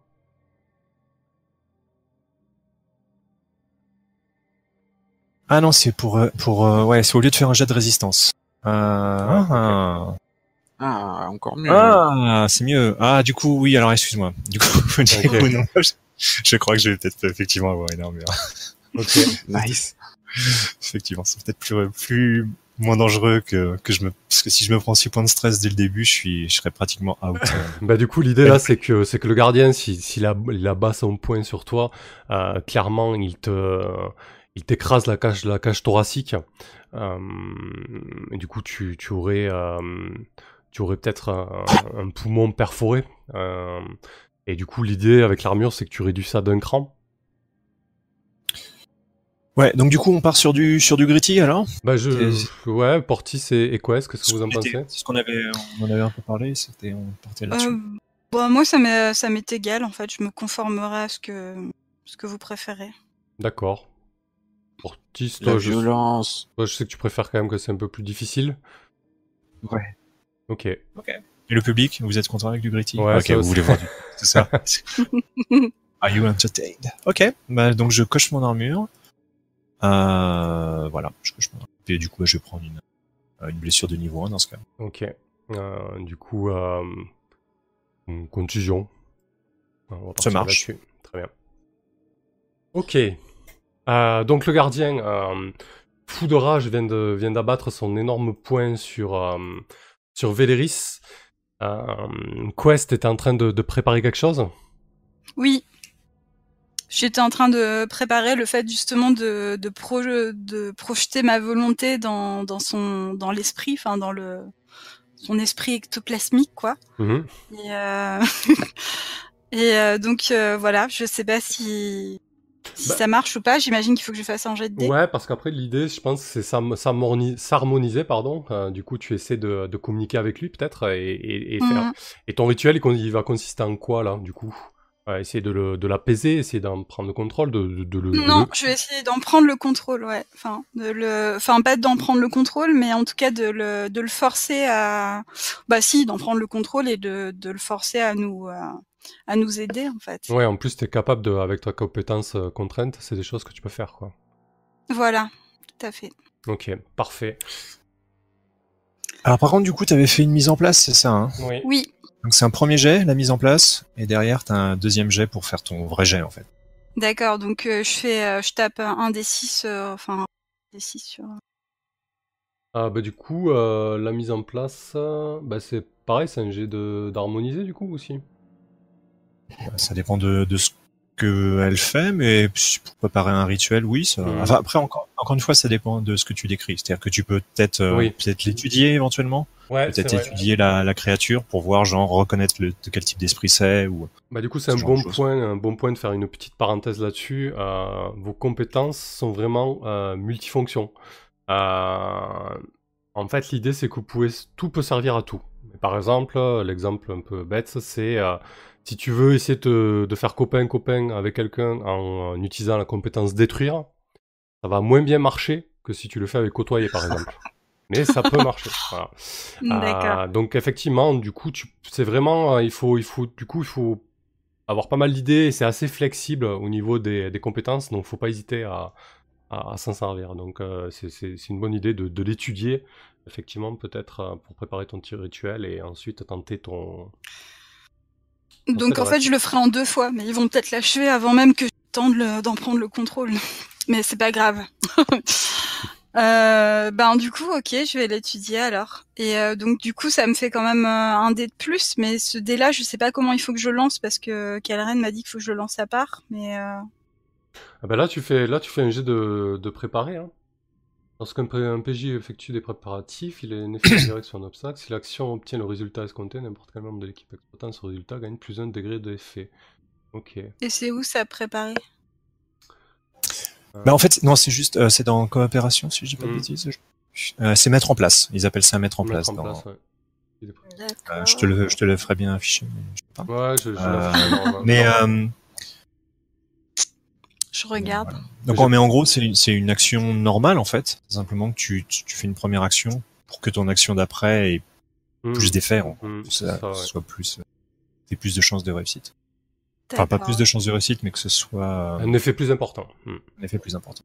D: Ah non, c'est pour euh, pour euh, ouais, c'est au lieu de faire un jet de résistance. Euh, ah,
B: Ah, encore mieux.
D: ah, c'est mieux. Ah, du coup, oui. Alors, excuse-moi. Du coup, (laughs) du
A: Ok.
D: coup, non, je, je crois que je vais peut-être effectivement avoir une armure. (laughs)
A: Ok.
B: Nice.
D: effectivement, c'est peut-être plus plus moins dangereux que que je me parce que si je me prends 6 points de stress dès le début, je suis je serais pratiquement out. (laughs)
A: Bah du coup l'idée là c'est que c'est que le gardien si s'il a il abat son point sur toi euh, clairement il te il t'écrase la cage la cage thoracique Euh, et du coup tu tu aurais euh, tu aurais peut-être un, un poumon perforé Euh, et du coup l'idée avec l'armure c'est que tu réduis ça d'un cran
D: Ouais, donc du coup, on part sur du sur du gritty alors?
A: bah je ouais Portis et, et Quest qu'est-ce que vous en pensez?
D: C'est ce qu'on avait on en avait un peu parlé. C'était on partait là-dessus.
C: Euh, bon, moi, ça m'est, ça m'est égal, en fait. Je me conformerai à ce que, ce que vous préférez.
A: d'accord Portis
B: La
A: toi je,
B: violence.
A: toi, je sais que tu préfères quand même que c'est un peu plus difficile
B: Ouais.
A: Ok
D: Et le public, vous êtes content avec du gritty?
A: Ouais,
D: Ok,
A: ça
D: vous voulez voir du... (laughs) C'est ça. (laughs) Are you entertained? Ok, bah, donc je coche mon armure. Euh, voilà, je coche mon armure. Et du coup, je vais prendre une, euh, une blessure de niveau 1 dans ce cas.
A: Ok. Euh, du coup, euh, une contusion. On partir
D: marche.
A: Très bien. Ok. Euh, donc le gardien, euh, fou de rage, vient d'abattre son énorme poing sur euh, sur Véléris. Euh, Quest était en train de, de préparer quelque chose?
C: Oui. J'étais en train de préparer le fait justement de, de, pro- de projeter ma volonté dans, dans son dans l'esprit, enfin dans le son esprit ectoplasmique quoi.
A: Mhm.
C: Et, euh, (laughs) et euh, donc euh, voilà, je sais pas si, si
A: Bah-
C: ça marche ou pas. J'imagine qu'il faut que je fasse un jet de dés.
A: Ouais, parce qu'après l'idée, je pense, c'est s'harmoni- s'harmoni- s'harmoniser, pardon. Euh, du coup, tu essaies de, de communiquer avec lui peut-être et, et, et faire. Et ton rituel, il va consister en quoi là, du coup? Essayer de le de l'apaiser, essayer d'en prendre le contrôle, de, de, de le.
C: Non,
A: le-
C: je vais essayer d'en prendre le contrôle, ouais. Enfin, de le, enfin pas d'en prendre le contrôle, mais en tout cas de le, de le forcer à, bah si, d'en prendre le contrôle et de, de le forcer à nous, euh, à nous aider en fait.
A: Ouais, en plus, t'es capable de, avec ta compétence euh, contrainte, c'est des choses que tu peux faire, quoi.
C: Voilà, tout à fait.
A: Ok, parfait.
D: Alors par contre, du coup, tu avais fait une mise en place, c'est ça hein?
A: Oui.
C: Oui,
D: Donc c'est un premier jet, la mise en place, et derrière, tu as un deuxième jet pour faire ton vrai jet en fait.
C: d'accord. Donc euh, je fais, euh, je tape un des six, euh, enfin un des six sur.
A: Ah, bah, du coup, euh, la mise en place, euh, bah, c'est pareil, c'est un jet de- d'harmoniser, du coup, aussi.
D: Ça dépend de, de ce que elle fait, mais pour préparer un rituel, oui. Ça... Enfin, après, encore, encore une fois, ça dépend de ce que tu décris. C'est-à-dire que tu peux peut-être euh,
A: Oui.
D: peut-être l'étudier éventuellement,
A: Ouais,
D: peut-être étudier la, la créature pour voir, genre, reconnaître le, de quel type d'esprit c'est. Ou...
A: Bah, du coup, c'est
D: Ce
A: un bon point, un bon point de faire une petite parenthèse là-dessus. Euh, vos compétences sont vraiment euh, multifonctions. Euh, en fait, l'idée, c'est que vous pouvez, tout peut servir à tout. Par exemple, euh, l'exemple un peu bête, c'est si tu veux essayer de, de faire copain-copain avec quelqu'un en, en utilisant la compétence détruire, ça va moins bien marcher que si tu le fais avec côtoyer, par exemple. (laughs) Mais ça peut marcher. Voilà.
C: D'accord.
A: Euh, donc effectivement, du coup, c'est vraiment, euh, il faut, il faut, du coup, il faut avoir pas mal d'idées et c'est assez flexible au niveau des, des compétences, donc faut pas hésiter à, à, à s'en servir. Donc euh, c'est- une bonne idée de, de l'étudier, effectivement, peut-être pour préparer ton tir rituel et ensuite tenter ton.
C: Donc en fait, je le ferai en deux fois, mais ils vont peut-être l'achever avant même que je tente d'en prendre le contrôle. (laughs) Mais c'est pas grave. (laughs) euh, ben du coup, ok, je vais l'étudier alors. Et euh, donc du coup, ça me fait quand même euh, un dé de plus, mais ce dé-là, je sais pas comment il faut que je lance parce que Kalren m'a dit qu'il faut que je le lance à part. Mais euh,
A: Ah ben là, tu fais, là, tu fais un jet de, de préparer. Hein. Lorsqu'un PJ effectue des préparatifs, il est en effet direct sur un obstacle. Si l'action obtient le résultat escompté, n'importe quel membre de l'équipe exploitant ce résultat gagne plus un degré d'effet. Ok.
C: et c'est où ça préparer
D: Bah en fait, non, c'est juste, euh, c'est dans coopération, si je dis pas de
A: Mm.
D: bêtises. Euh, c'est mettre en place. Ils appellent ça mettre en
A: Mettre
D: place.
A: en
D: dans-
A: place, ouais. Il est prêt.
D: Euh, je te le, je te le ferai bien afficher. mais je sais pas.
A: Ouais, je, je
D: Euh,
A: la fais dans-
D: Mais
A: dans-
D: euh,
C: Je regarde.
D: donc, ouais, mais en gros, c'est une, c'est une action normale en fait. Simplement que tu, tu, tu fais une première action pour que ton action d'après ait
A: Hmm,
D: plus d'effet,
A: c'est
D: ça,
A: ça, ouais.
D: soit plus, euh, t'aies plus de chances de réussite. Enfin, pas plus de chances de réussite, mais que ce soit euh,
A: Un effet plus important. Hmm,
D: un effet plus important.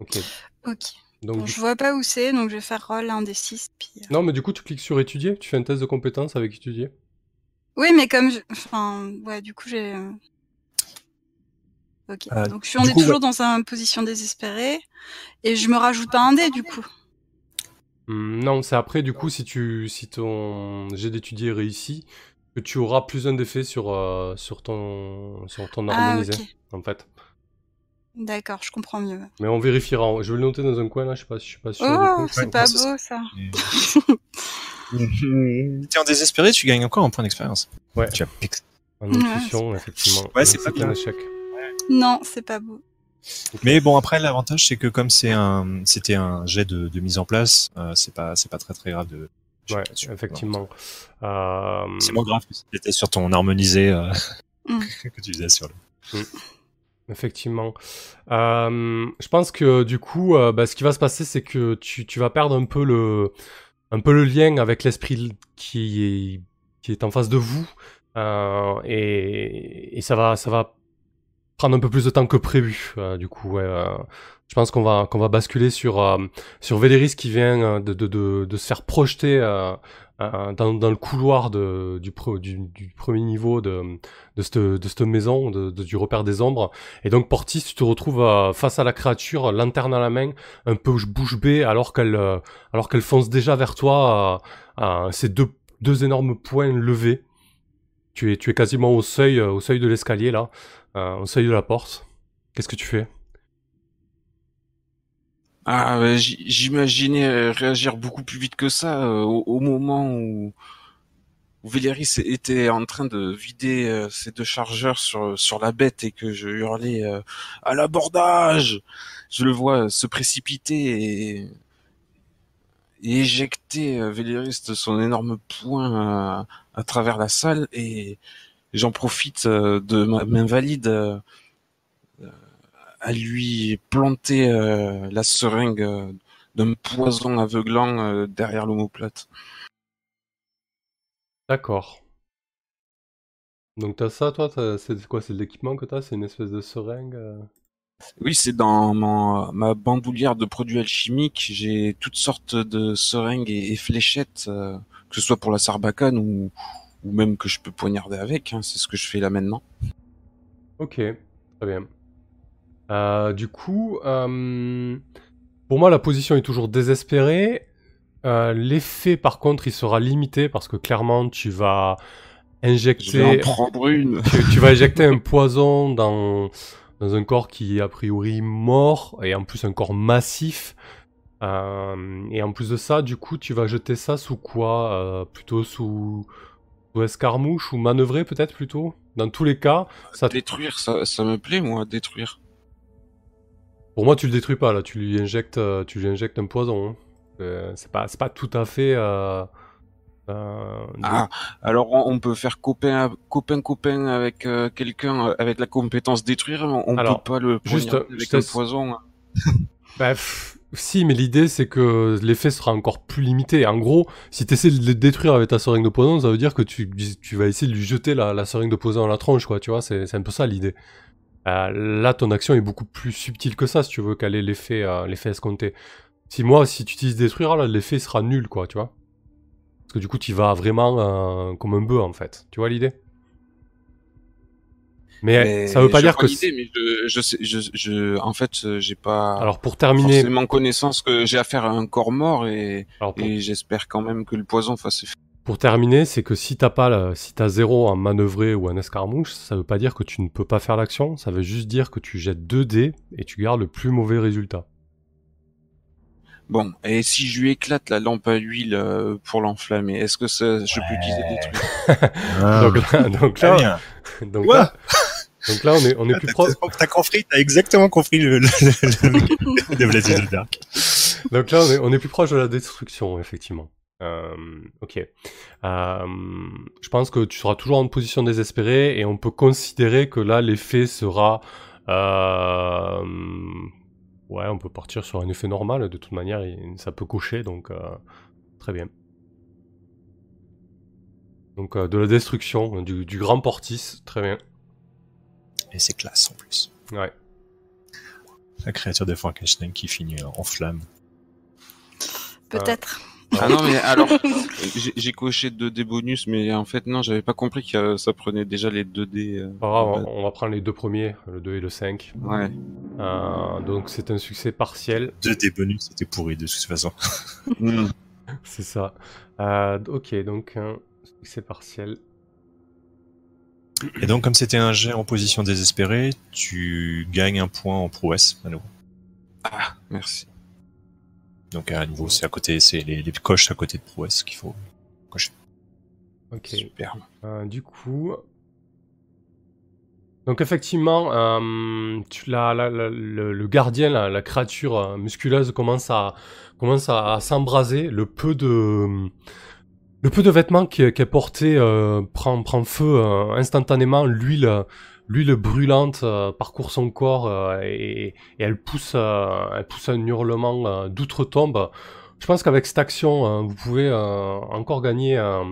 A: Ok.
C: Ok.
A: Donc,
C: Bon,
A: du-
C: je vois pas où c'est, donc je vais faire roll un des six. Puis... euh,
A: Non, mais du coup, tu cliques sur étudier, tu fais un test de compétence avec étudier.
C: Oui, mais comme, je... enfin, ouais, du coup, j'ai. Ok.
D: Euh,
C: Donc, je suis, on est
D: coup,
C: toujours dans une position désespérée, et je me rajoute pas un dé, du coup.
A: Hmm, non, c'est après, du coup, si, tu, si ton jet d'étudier réussit, que tu auras plus un d'effet sur, euh, sur, ton, sur ton
C: Ah,
A: harmonisé, en fait.
C: D'accord, je comprends mieux.
A: Mais on vérifiera. Je vais le noter dans un coin, là, je sais pas si je suis pas sûr.
C: Oh, c'est pas
D: ça,
C: beau, (laughs) ça.
D: T'es en désespéré, tu gagnes encore un point d'expérience.
A: Ouais.
D: Tu as pique.
A: En
C: Ouais,
A: intuition, effectivement.
D: Ouais, c'est pas bien.
A: un échec.
C: Non, c'est pas beau.
D: Mais bon, après, l'avantage, c'est que comme c'est un, c'était un jet de, de mise en place, euh, c'est pas, c'est pas très très grave de.
A: Ouais, effectivement. Euh,
D: C'est moins grave que si t'étais sur ton harmonisé euh,
C: Mm. (laughs)
D: que tu faisais sur le.
A: Effectivement. Euh, je pense que du coup, euh, bah, ce qui va se passer, c'est que tu, tu vas perdre un peu le, un peu le lien avec l'esprit qui est, qui est en face de vous, euh, et, et ça va, ça va prendre un peu plus de temps que prévu. euh, du coup, ouais, euh, je pense qu'on va, qu'on va basculer sur, euh, sur Véléris qui vient euh, de, de, de, de se faire projeter euh, euh, dans, dans le couloir de, du, pre- du, du premier niveau de, de cette, de cette maison, de, de- du repère des ombres. Et donc Portis, tu te retrouves face à la créature, lanterne à la main, un peu bouche bée, alors qu'elle alors qu'elle fonce déjà vers toi, euh, ses deux, deux énormes poings levés. Tu es, tu es quasiment au seuil, au seuil de l'escalier là, euh, au seuil de la porte. Qu'est-ce que tu fais?
B: Ah, j- j'imaginais euh, réagir beaucoup plus vite que ça euh, au, moment où, Véléris était en train de vider euh, ses deux chargeurs sur la bête et que je hurlais à l'abordage. Je le vois se précipiter et, éjecter Véléris de son énorme poing à travers la salle et j'en profite euh, de ma main valide euh, à lui planter euh, la seringue d'un poison aveuglant derrière l'omoplate.
A: D'accord. Donc t'as ça, toi C'est quoi C'est de l'équipement que t'as? C'est une espèce de seringue euh?
B: Oui, c'est dans mon, ma bandoulière de produits alchimiques. J'ai toutes sortes de seringues et, et fléchettes, euh, que ce soit pour la sarbacane ou, ou même que je peux poignarder avec. hein. c'est ce que je fais là maintenant.
A: Ok, très bien. Euh, du coup, euh, pour moi, la position est toujours désespérée. Euh, L'effet, par contre, il sera limité parce que clairement, tu vas
B: en
A: injecter,
B: une. (laughs)
A: tu, tu vas injecter un poison dans, dans un corps qui est a priori mort et en plus un corps massif. Et en plus de ça, du coup, tu vas jeter ça sous quoi? Plutôt sous, sous escarmouche ou manœuvrer peut-être plutôt Dans tous les cas, ça
B: Détruire, ça, ça me plaît, moi, détruire.
A: Pour moi, tu le détruis pas là, tu lui injectes, euh, tu lui injectes un poison. hein. Euh, c'est pas, c'est pas tout à fait. Euh, euh,
B: Ah, alors on, on peut faire copain, copain, copain avec euh, quelqu'un avec la compétence détruire, mais on
A: Alors,
B: peut pas le
A: juste,
B: avec un poison. (laughs)
A: Bah, pff, Si, mais l'idée c'est que l'effet sera encore plus limité. En gros, si tu essaies de le détruire avec ta seringue de poison, ça veut dire que tu, vas essayer de lui jeter la, la seringue de poison dans la tronche, quoi, tu vois, c'est un peu ça l'idée. Euh, là, ton action est beaucoup plus subtile que ça, si tu veux ait l'effet euh, l'effet escompté. Si moi, si tu utilises détruire, là, l'effet sera nul, quoi, tu vois. Parce que du coup, tu vas vraiment euh, comme un bœuf, en fait. Tu vois l'idée? Mais,
B: Mais
A: ça veut pas
B: je
A: dire que...
B: l'idée, mais je, je, sais- je, je, en fait, j'ai pas
A: Alors, pour terminer...
B: forcément connaissance que j'ai affaire à un corps mort et,
A: Alors, pour-
B: et j'espère quand même que le poison fasse effet.
A: Pour terminer, c'est que si t'as pas, la- si t'as zéro en manœuvrer ou en escarmouche, ça veut pas dire que tu ne peux pas faire l'action. Ça veut juste dire que tu jettes 2 dés et tu gardes le plus mauvais résultat.
B: Bon, et si je lui éclate la lampe à huile euh, pour l'enflammer, est-ce que ça, je peux utiliser des trucs?
D: Ah, (laughs)
A: donc là, donc
D: très
A: là,
D: bien.
A: donc là, donc là, on est, on est plus proche.
D: T'as compris, t'as exactement compris le, le, le, le Blades in the Dark.
A: Donc là, on est, on est plus proche de la destruction, effectivement. Euh, ok. Euh, je pense que tu seras toujours en position désespérée et on peut considérer que là, l'effet sera... euh, ouais, on peut partir sur un effet normal. De toute manière, ça peut cocher, donc euh, très bien. Donc euh, de la destruction, du, du grand portis, très bien.
D: Et c'est classe en plus.
A: Ouais.
D: La créature de Frankenstein qui finit en flamme.
C: Peut-être.
B: Ah non, mais (laughs) alors, j'ai coché 2 dés bonus, mais en fait, non, j'avais pas compris que ça prenait déjà les 2 dés. euh,
A: Pas grave,
B: de
A: on va prendre les deux premiers, le 2 et le 5.
B: Ouais.
A: Euh, donc c'est un succès partiel.
D: Deux des bonus, c'était pourri de toute façon.
B: Hmm. (laughs)
A: C'est ça. Euh, ok, donc un succès partiel.
D: Et donc, comme c'était un jet en position désespérée, tu gagnes un point en prouesse à nouveau.
B: Ah, merci.
D: Donc, à nouveau, c'est à côté, c'est les, les coches à côté de prouesse qu'il faut cocher.
A: Ok.
B: Super.
A: Euh, du coup. Donc effectivement, euh, tu, la, la- la- le, le gardien, la, la créature euh, musculeuse commence à commence à, à s'embraser. Le peu de le peu de vêtements qui- qu'elle portait euh, prend prend feu euh, instantanément. L'huile l'huile brûlante euh, parcourt son corps euh, et, et elle pousse elle pousse un hurlement euh, d'outre-tombe. Je pense qu'avec cette action, euh, vous pouvez euh, encore gagner euh,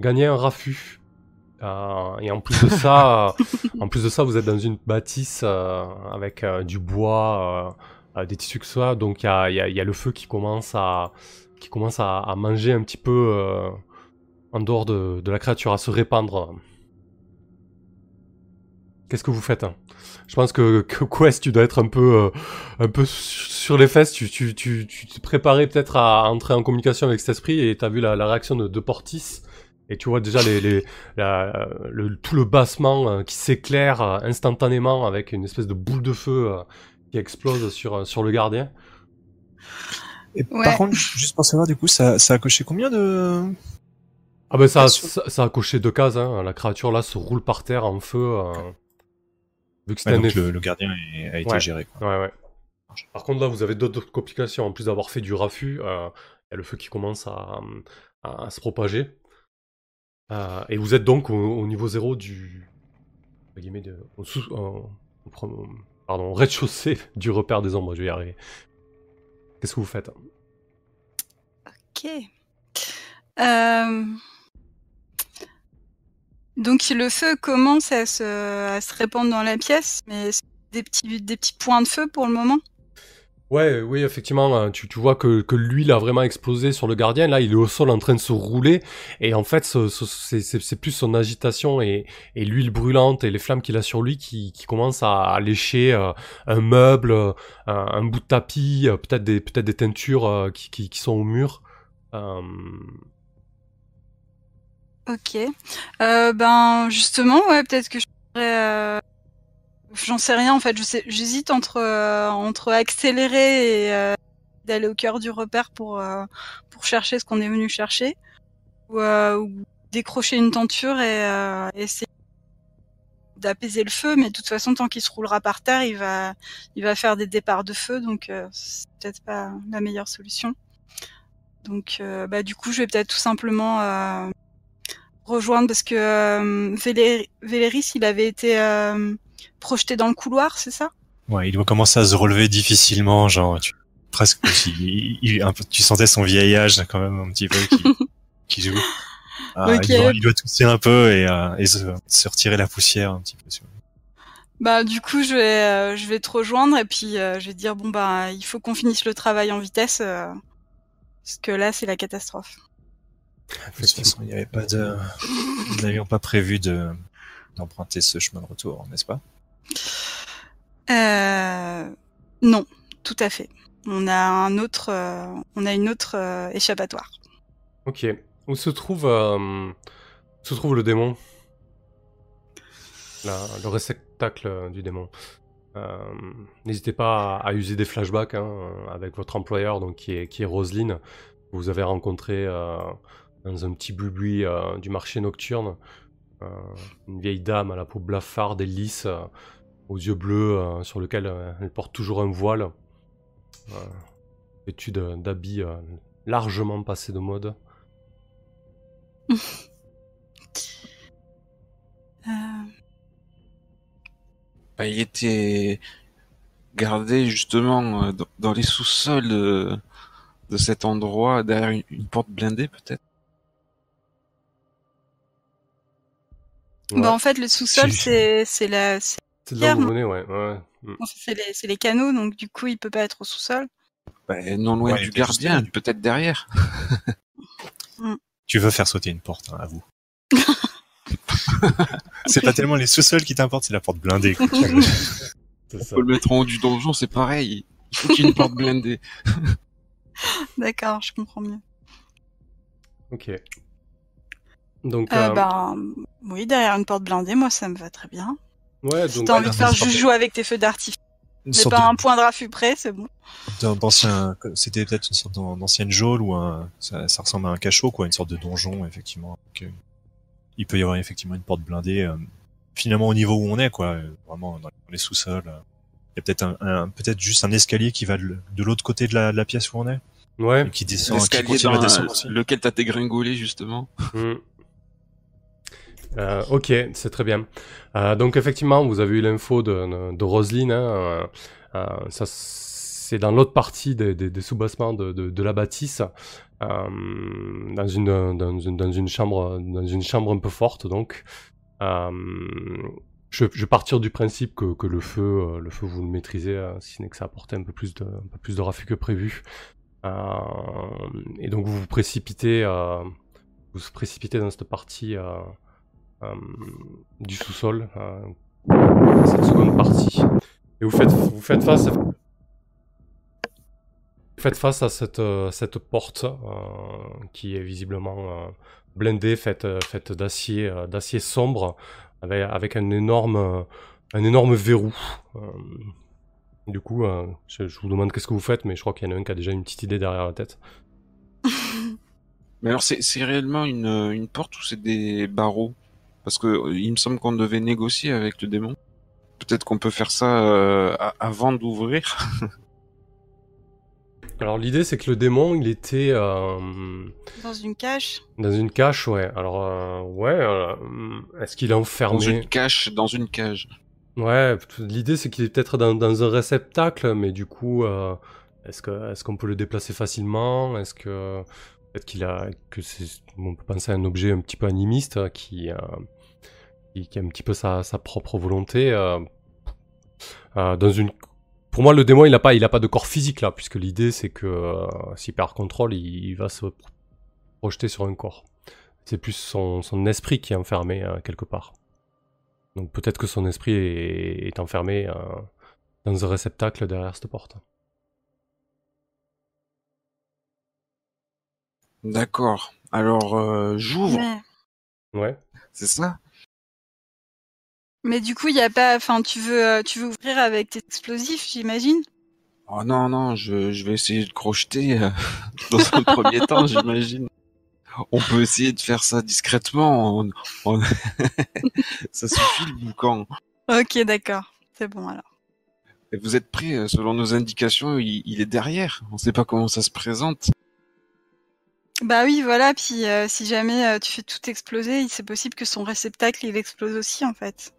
A: gagner un raffut. Euh, et en plus de ça, (laughs) en plus de ça, vous êtes dans une bâtisse euh, avec du bois, des tissus que ça. Donc il y a, y a- y a le feu qui commence à, qui commence à, manger un petit peu euh, en dehors de, la créature, à se répandre. Qu'est-ce que vous faites hein? Je pense que, que Quest, tu dois être un peu, euh, un peu sur les fesses. Tu, tu, tu, tu préparais peut-être à entrer en communication avec cet esprit et t'as vu la, réaction de, Portis. Et tu vois déjà le, tout le bassement euh, qui s'éclaire instantanément avec une espèce de boule de feu qui explose sur, sur le gardien.
D: Et
C: Ouais.
D: par contre, juste pour savoir, du coup, ça, ça a coché combien de...
A: Ah ben ça, a coché deux cases. Hein. La créature là se roule par terre en feu. euh, vu que c'était
D: Ouais,
A: un
D: donc le, le gardien a été
A: Ouais.
D: géré. Quoi.
A: Ouais, ouais. Par contre, là, vous avez d'autres complications. En plus d'avoir fait du raffut, euh, il y a le feu qui commence à, à- à se propager. Euh, et vous êtes donc au, au niveau zéro du. entre guillemets, de- au sous- pardon, au rez-de-chaussée (laughs) du repère des ombres. Je vais y arriver. Qu'est-ce que vous faites
C: Ok. Euh, Donc le feu commence à se, à se répandre dans la pièce, mais des des petits points de feu pour le moment.
A: Ouais, oui, effectivement, euh, tu, vois que, l'huile a vraiment explosé sur le gardien. Là, il est au sol en train de se rouler. Et en fait, ce- ce- c'est plus son agitation et, l'huile brûlante et les flammes qu'il a sur lui qui, qui commencent à, lécher euh, un meuble, euh, un, bout de tapis, peut-être des, teintures qui, sont au mur.
C: Ok. Ben justement, peut-être que je pourrais. J'en sais rien en fait. J'hésite entre euh, entre accélérer et euh, d'aller au cœur du repère pour euh, pour chercher ce qu'on est venu chercher, ou, euh, ou décrocher une tenture et euh, essayer d'apaiser le feu. Mais de toute façon, tant qu'il se roulera par terre, il va il va faire des départs de feu, donc c'est peut-être pas la meilleure solution. Donc, bah du coup, je vais peut-être tout simplement rejoindre parce que euh, Vélér- Véléris, il avait été euh, projeté dans le couloir, c'est ça?
D: Ouais, il doit commencer à se relever difficilement, genre, tu presque aussi. Il, il- un peu, tu sentais son vieil âge quand même un petit peu qui, (laughs) qui joue. Ah, il, doit, il doit tousser un peu et, euh, et se, se retirer la poussière un petit peu. sur-
C: Bah du coup je vais euh, je vais te rejoindre et puis euh, je vais te dire bon bah il faut qu'on finisse le travail en vitesse parce que là c'est la catastrophe.
D: De toute façon, il n'y avait pas de, nous n'avions pas prévu de d'emprunter ce chemin de retour, n'est-ce pas?
C: Euh, non, tout à fait. On a un autre euh, on a une autre euh, échappatoire.
A: Ok. Où se trouve, se trouve le démon? Le réceptacle du démon. N'hésitez pas à, user des flashbacks hein, avec votre employeur, donc qui est, qui Vous avez rencontré dans un petit euh, du marché nocturne. Une vieille dame à la peau blafarde et lisse, aux yeux bleus, euh, sur lequel euh, elle porte toujours un voile. Euh, vêtue de- d'habits euh, largement passés de mode. (laughs)
C: Euh,
B: Bah, il était gardé justement euh, dans, dans les sous-sols de, de cet endroit, derrière une, une porte blindée peut-être.
A: Ouais.
C: Bah en fait le sous-sol c'est la c'est
A: là où ouais. ouais. Mm.
C: c'est les canaux donc du coup il peut pas être au sous-sol.
B: Bah, non loin
D: Ouais,
B: du gardien,
D: juste-
B: peut-être derrière. (laughs)
D: Tu veux faire sauter une porte, hein, à vous. (laughs) c'est pas tellement les sous-sols qui t'importent, c'est la porte blindée. quoi. (laughs)
A: Ça.
B: Faut le mettre en haut du donjon, c'est pareil. Il faut qu'il y ait une porte blindée.
C: D'accord, je comprends mieux.
A: Ok. Donc,
C: Euh,
A: euh,
C: bah oui derrière une porte blindée moi ça me va très bien.
A: Ouais,
C: Si
A: donc,
C: t'as envie de faire jouer avec tes feux d'artifice, mais pas
D: de-
C: un point de raffut près c'est bon.
D: c'était peut-être une sorte d'an- d'ancienne geôle ou un, ça, ça ressemble à un cachot, quoi, une sorte de donjon, effectivement. Donc, euh, il peut y avoir effectivement une porte blindée, euh, finalement au niveau où on est, quoi, euh, vraiment dans les sous-sols. euh. Il y a peut-être un, un- peut-être juste un escalier qui va de, de l'autre côté de la, de la pièce où on est,
A: ouais.
D: et qui descend, qui continue à descendre aussi.
B: lequel t'as dégringolé justement.
A: Mm. Euh, ok, c'est très bien. Euh, donc effectivement, vous avez eu l'info de, de Roselyne. hein, euh, euh, ça, c'est dans l'autre partie des, des, des sous-bassements de, de, de la bâtisse, euh, dans une dans une dans une chambre dans une chambre un peu forte. Donc, euh, je, je vais partir du principe que, que le feu le feu vous le maîtrisez, euh, si ce n'est que ça apportait un peu plus de un peu plus de raffut que prévu. Et donc vous vous précipitez vous vous précipitez dans cette partie du sous-sol, euh, cette seconde partie. Et vous faites, vous faites face à, vous faites face à cette, euh, cette porte euh, qui est visiblement euh, blindée, faite, euh, faite d'acier, euh, d'acier sombre, avec, avec un énorme, euh, un énorme verrou. Euh, du coup, euh, je, je vous demande qu'est-ce que vous faites, mais je crois qu'il y en a un qui a déjà une petite idée derrière la tête. (laughs)
B: Mais alors c'est c'est réellement une, une porte ou c'est des barreaux? Parce que euh, il me semble qu'on devait négocier avec le démon. Peut-être qu'on peut faire ça euh, avant d'ouvrir. (laughs)
A: Alors l'idée c'est que le démon il était euh,
C: Dans une cage.
A: dans une cache, ouais. Alors euh, ouais, euh, est-ce qu'il est
B: Dans
A: enfermé?
B: une cache, dans une cage.
A: Ouais, l'idée c'est qu'il est peut-être dans, dans un réceptacle, mais du coup, euh, est-ce que est-ce qu'on peut le déplacer facilement? Est-ce que peut-être qu'il a que c'est on peut penser à un objet un petit peu animiste qui euh, qui, qui a un petit peu sa, sa propre volonté euh, euh, dans une pour moi, le démon, il a pas, il a pas de corps physique là, puisque l'idée c'est que euh, s'il perd contrôle, il, il va se pro- projeter sur un corps. C'est plus son, son esprit qui est enfermé euh, quelque part. Donc peut-être que son esprit est, est enfermé euh, dans un réceptacle derrière cette porte.
B: D'accord. Alors euh, j'ouvre,
A: Ouais.
B: c'est ça?
C: Mais du coup, il y a pas. Enfin, tu veux, euh, tu veux ouvrir avec tes explosifs, j'imagine?
B: Oh non non, je, je vais essayer de crocheter euh, (laughs) dans un premier (laughs) temps, j'imagine. On peut essayer de faire ça discrètement. on- on- (laughs) ça suffit le boucan.
C: Ok, d'accord. C'est bon alors.
B: Et vous êtes prêts euh, Selon nos indications, il, il est derrière. On sait pas comment ça se présente.
C: Bah oui, voilà. Puis euh, si jamais euh, tu fais tout exploser, c'est possible que son réceptacle il explose aussi en fait.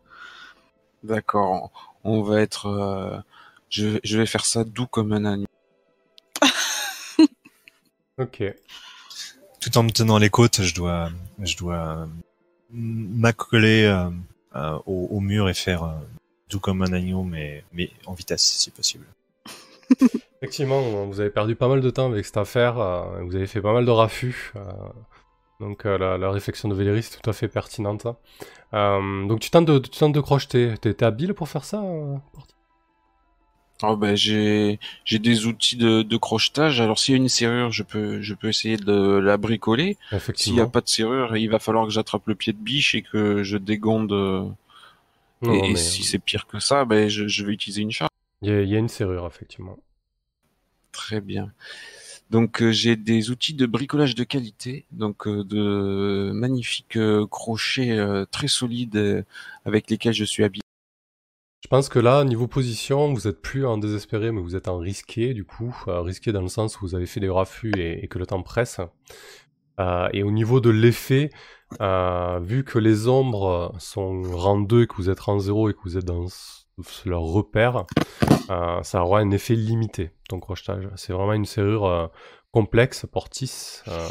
B: D'accord. On va être. euh, je, je vais faire ça doux comme un agneau. (laughs)
A: Ok.
D: Tout en me tenant les côtes, je dois, je dois euh, m'accoler euh, euh, au, au mur et faire euh, tout comme un agneau, mais, mais en vitesse si possible. (laughs)
A: Effectivement, vous avez perdu pas mal de temps avec cette affaire, euh, vous avez fait pas mal de raffus. euh, donc euh, la, la réflexion de Valérie est tout à fait pertinente. Euh, donc tu tentes de, tu tentes de crocheter. T'es habile pour faire ça
B: Oh ben j'ai des outils de, de crochetage. Alors s'il y a une serrure, je peux je peux essayer de la bricoler. S'il n'y a pas de serrure, il va falloir que j'attrape le pied de biche et que je dégonde. euh,
A: Non,
B: et si c'est pire que ça, ben je, je vais utiliser une charge.
A: il y, a- il y a une serrure, effectivement.
B: Très bien. Donc euh, j'ai des outils de bricolage de qualité, donc euh, de magnifiques euh, crochets euh, très solides euh, avec lesquels je suis habillé.
A: Je pense que là, niveau position, vous êtes plus en désespéré, mais vous êtes en risqué, du coup. Euh, risqué dans le sens où vous avez fait des raffus et, que le temps presse. Et au niveau de l'effet, vu que les ombres sont rang 2 et que vous êtes rang 0 et que vous êtes dans leur repère, euh, ça aura un effet limité, ton crochetage. C'est vraiment une serrure euh, complexe, portis. euh,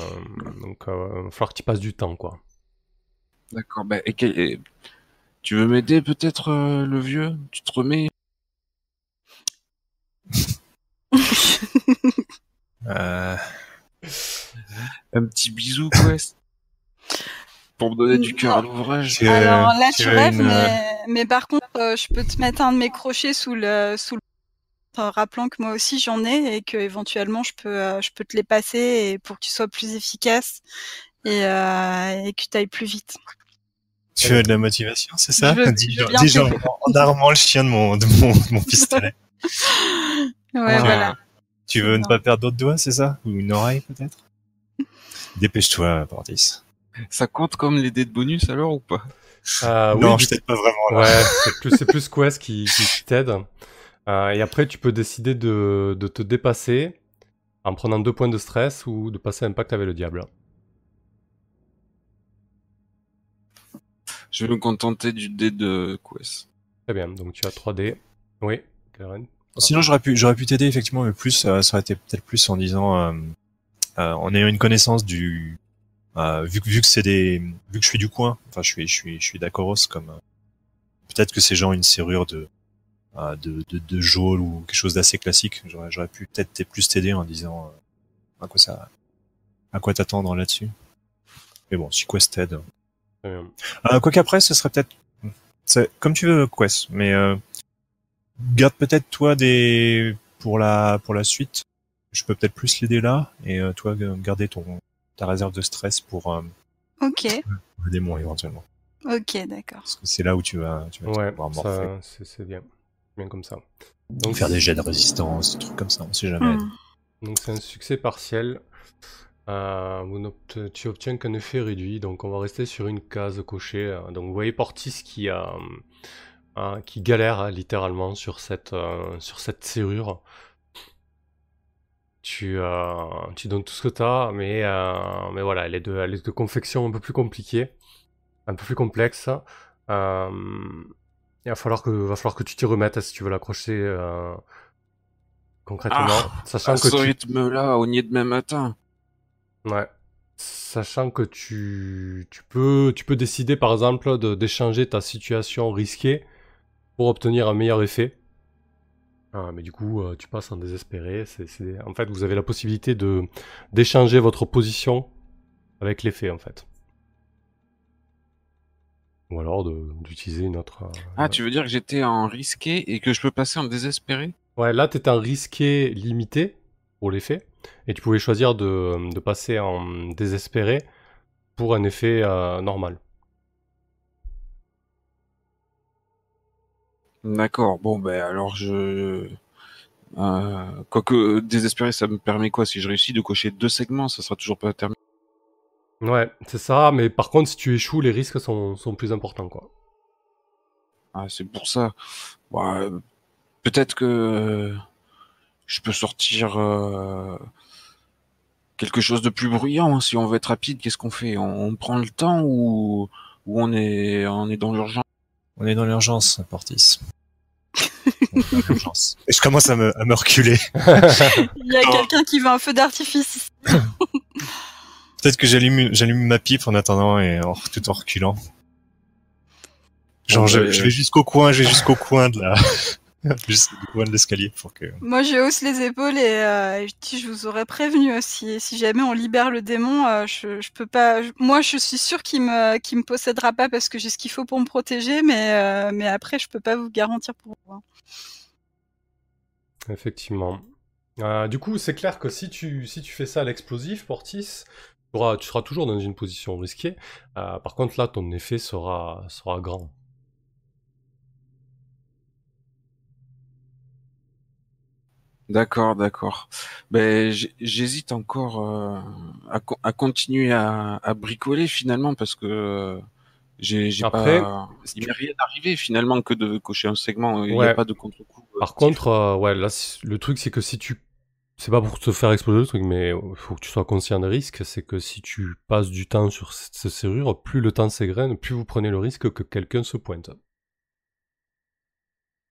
A: donc, euh, il va falloir que tu passes du temps, quoi.
B: D'accord. Ben, et tu veux m'aider peut-être euh, le vieux? Tu te remets? (laughs)
D: Euh,
B: un petit bisou, Quest (laughs) Pour me donner du cœur à l'ouvrage.
D: tu-
C: Alors là,
D: tu
C: rêves,
D: une, euh,
C: mais, mais par contre, euh, je peux te mettre un de mes crochets sous le, sous le, en rappelant que moi aussi j'en ai et que éventuellement je peux, euh, je peux te les passer et pour que tu sois plus efficace et, euh, et que tu ailles plus vite.
D: tu veux de la motivation, c'est ça?
C: Je veux-
D: Dis
C: je
D: genre en en armant le chien de mon, de mon, de mon pistolet. (laughs)
C: Ouais, voilà.
D: Tu veux ne pas perdre d'autres doigts, c'est ça? Ou une oreille peut-être? (laughs) Dépêche-toi, Portis.
B: Ça compte comme les dés de bonus alors ou pas?
A: Euh,
D: non,
A: oui,
D: je t'aide pas vraiment là.
A: Ouais, c'est plus, c'est plus Quest qui, qui t'aide. Euh, et après, tu peux décider de, de te dépasser en prenant deux points de stress ou de passer un pacte avec le diable.
B: Je vais me contenter du dé de Quest.
A: Très bien, donc tu as 3 dés. Oui, Karen.
D: Sinon, j'aurais pu, j'aurais pu t'aider effectivement, mais plus, euh, ça aurait été peut-être plus en disant, euh, euh, en ayant une connaissance du, euh, vu que vu que c'est des, vu que je suis du coin, enfin, je suis, je suis, je suis d'Akoros comme, euh, peut-être que c'est genre une serrure de, euh, de, de, de geôle ou quelque chose d'assez classique. J'aurais, j'aurais pu peut-être plus t'aider en disant euh, à quoi ça, à quoi t'attendre là-dessus. Mais bon, si Quest t'aide. Euh, quoi qu'après, ce serait peut-être, c'est comme tu veux, Quest, mais euh, garde peut-être toi des pour la pour la suite. Je peux peut-être plus l'aider là et euh, toi garder ton ta réserve de stress pour euh,
C: Ok,
D: le démon éventuellement.
C: ok, d'accord.
D: Parce que c'est là où tu vas tu vas
A: Ouais,
D: pouvoir morfler.
A: ça, c'est, bien. Bien comme ça.
D: Donc faire des jets de résistance, des trucs comme ça, on sait jamais.
C: Hmm.
A: Donc c'est un succès partiel. Euh, tu obtiens qu'un effet réduit, donc on va rester sur une case cochée. Donc vous voyez Portis qui, euh, euh, qui galère hein, littéralement sur cette, euh, sur cette serrure. Tu, euh, tu donnes tout ce que tu as, mais, euh, mais voilà, elle est, de, elle est de confection un peu plus compliquée, un peu plus complexe. Euh, il va falloir que, va falloir que tu t'y remettes si tu veux l'accrocher concrètement.
B: Ah,
A: sachant
B: À
A: que
B: ce
A: tu,
B: rythme-là, au nid demain matin.
A: Ouais. Sachant que tu, tu peux, tu peux décider par exemple d'échanger ta situation risquée pour obtenir un meilleur effet. Ah, mais du coup, euh, tu passes en désespéré. C'est, c'est- En fait, vous avez la possibilité de d'échanger votre position avec l'effet, en fait. Ou alors de- d'utiliser une autre. euh,
B: Ah, tu veux dire que j'étais en risqué et que je peux passer en désespéré?
A: Ouais, là, tu en risqué limité pour l'effet, et tu pouvais choisir de, de passer en désespéré pour un effet euh, normal.
B: D'accord, bon, ben alors je... Euh, quoique désespéré, ça me permet quoi? Si je réussis de cocher deux segments, ça sera toujours pas terminé.
A: Ouais, c'est ça, mais par contre, si tu échoues, les risques sont, sont plus importants, quoi.
B: Ah, c'est pour ça. Ouais, euh, Peut-être que je peux sortir euh, quelque chose de plus bruyant. hein, Si on veut être rapide, qu'est-ce qu'on fait? On, on prend le temps ou, ou on est on est dans l'urgence?
D: On est dans l'urgence, Portis. (laughs) Et je commence à me, à me reculer. (laughs)
C: Il y a quelqu'un qui veut un feu d'artifice ici. (coughs)
D: Peut-être que j'allume, j'allume ma pipe en attendant et en, tout en reculant. Genre,
B: Bon,
D: je, je vais jusqu'au coin, je vais jusqu'au coin de la, (laughs) (laughs) jusqu'au coin de l'escalier pour que.
C: Moi, je hausse les épaules et euh, je dis, je vous aurais prévenu aussi. Si jamais on libère le démon, euh, je, je peux pas. je- moi, je suis sûre qu'il me, qu'il me possédera pas parce que j'ai ce qu'il faut pour me protéger, mais, euh, mais après, je peux pas vous garantir pour vous. hein.
A: Effectivement. Euh, du coup, c'est clair que si tu, si tu fais ça à l'explosif, Portis, tu, seras toujours dans une position risquée. Euh, par contre, là, ton effet sera, sera grand.
B: D'accord, d'accord. Ben, j'hésite encore euh, à, co- à continuer à, à bricoler finalement parce que euh, j'ai j'ai
A: Après,
B: pas. Il m'est rien arrivé finalement que de cocher un segment. Il n'y
A: Ouais.
B: a pas de contre-coup. euh,
A: Par contre, euh, ouais, là, c- le truc, c'est que si tu. C'est pas pour te faire exploser le truc, mais il faut que tu sois conscient des risques. C'est que si tu passes du temps sur c- ces serrures, plus le temps s'égrène, plus vous prenez le risque que quelqu'un se pointe.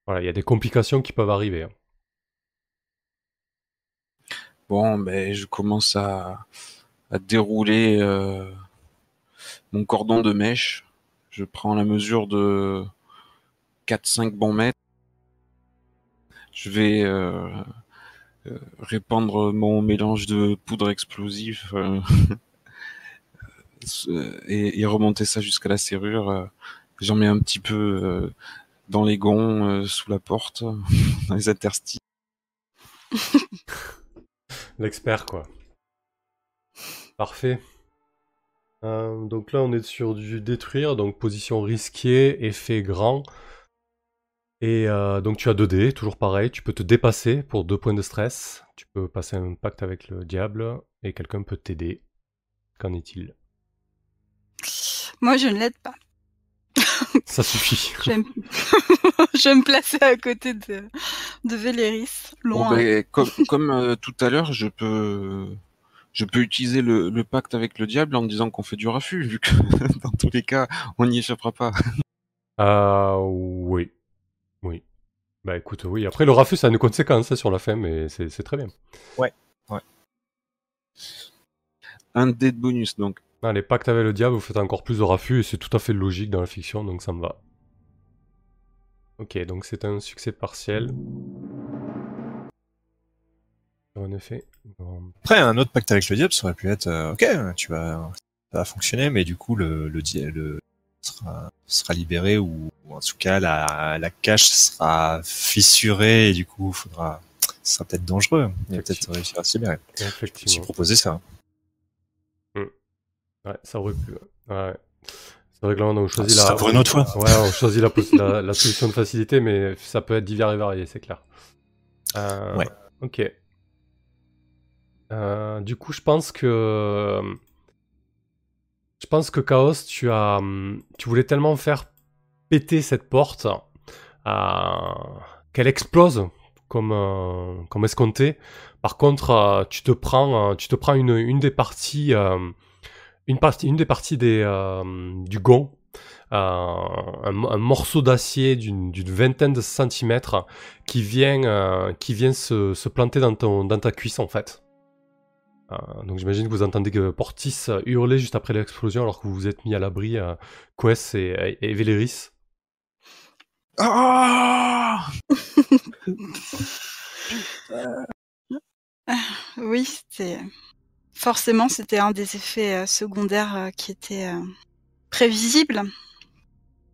A: Voilà, il y a des complications qui peuvent arriver. hein.
B: Bon, ben, je commence à, à dérouler euh, mon cordon de mèche. Je prends la mesure de 4-5 bons mètres. Je vais euh, euh, répandre mon mélange de poudre explosive (laughs) et, et remonter ça jusqu'à la serrure. J'en mets un petit peu dans les gonds, sous la porte, (laughs) dans les interstices. (laughs)
A: L'expert, quoi. Parfait. Euh, donc là, on est sur du détruire, donc position risquée, effet grand. Et euh, donc tu as 2 dés, toujours pareil. Tu peux te dépasser pour 2 points de stress. Tu peux passer un pacte avec le diable et quelqu'un peut t'aider. Qu'en est-il?
C: Moi, je ne l'aide pas.
A: Ça suffit. (laughs) (laughs)
C: Je vais, me... je vais me placer à côté de, de Véléris,
B: Bon,
C: loin.
B: ben, comme comme euh, tout à l'heure, je peux je peux utiliser le, le pacte avec le diable en disant qu'on fait du raffut, vu que (laughs) dans tous les cas, on n'y échappera pas.
A: Euh, oui. Oui. Bah écoute, oui. Après, le raffut, ça a une conséquence hein, sur la fin, mais c'est c'est très bien.
B: Un dé de bonus, donc.
A: Ah, les pactes avec le diable, vous faites encore plus de raffut et c'est tout à fait logique dans la fiction, donc ça me va. Ok, donc c'est un succès partiel. En effet. Bon.
D: Après, un autre pacte avec le diable, ça aurait pu être, euh, ok, tu vas, ça va fonctionner, mais du coup, le, le, le sera, sera libéré ou, ou en tout cas, la, la cache sera fissurée et du coup, faudra, ce sera peut-être dangereux. Il va peut-être réussir à se libérer.
A: Effectivement.
D: proposé ça.
A: Ouais, ça aurait pu. ouais. Ouais. C'est vrai que là, on a choisi
D: Ah,
A: la.
D: ça pour une autre fois.
A: Ouais, on choisit la, pos- la, la solution de facilité, mais ça peut être divers et varié, c'est clair. Euh,
D: Ouais.
A: Ok. Euh, du coup, je pense que. Je pense que Chaos, tu as. hum, Tu voulais tellement faire péter cette porte euh, qu'elle explose comme, comme escompté. Par contre, tu te prends, tu te prends une, une des parties. Une, partie, une des parties des, euh, du gond, euh, un, un morceau d'acier d'une d'une vingtaine de centimètres qui vient, euh, qui vient se, se planter dans, ton, dans ta cuisse en fait. Euh, donc j'imagine que vous entendez que Portis hurler juste après l'explosion alors que vous vous êtes mis à l'abri, euh, Quest et, et Véléris.
B: Ah (laughs)
C: Oui, c'était forcément c'était un des effets euh, secondaires euh, qui était euh, prévisible.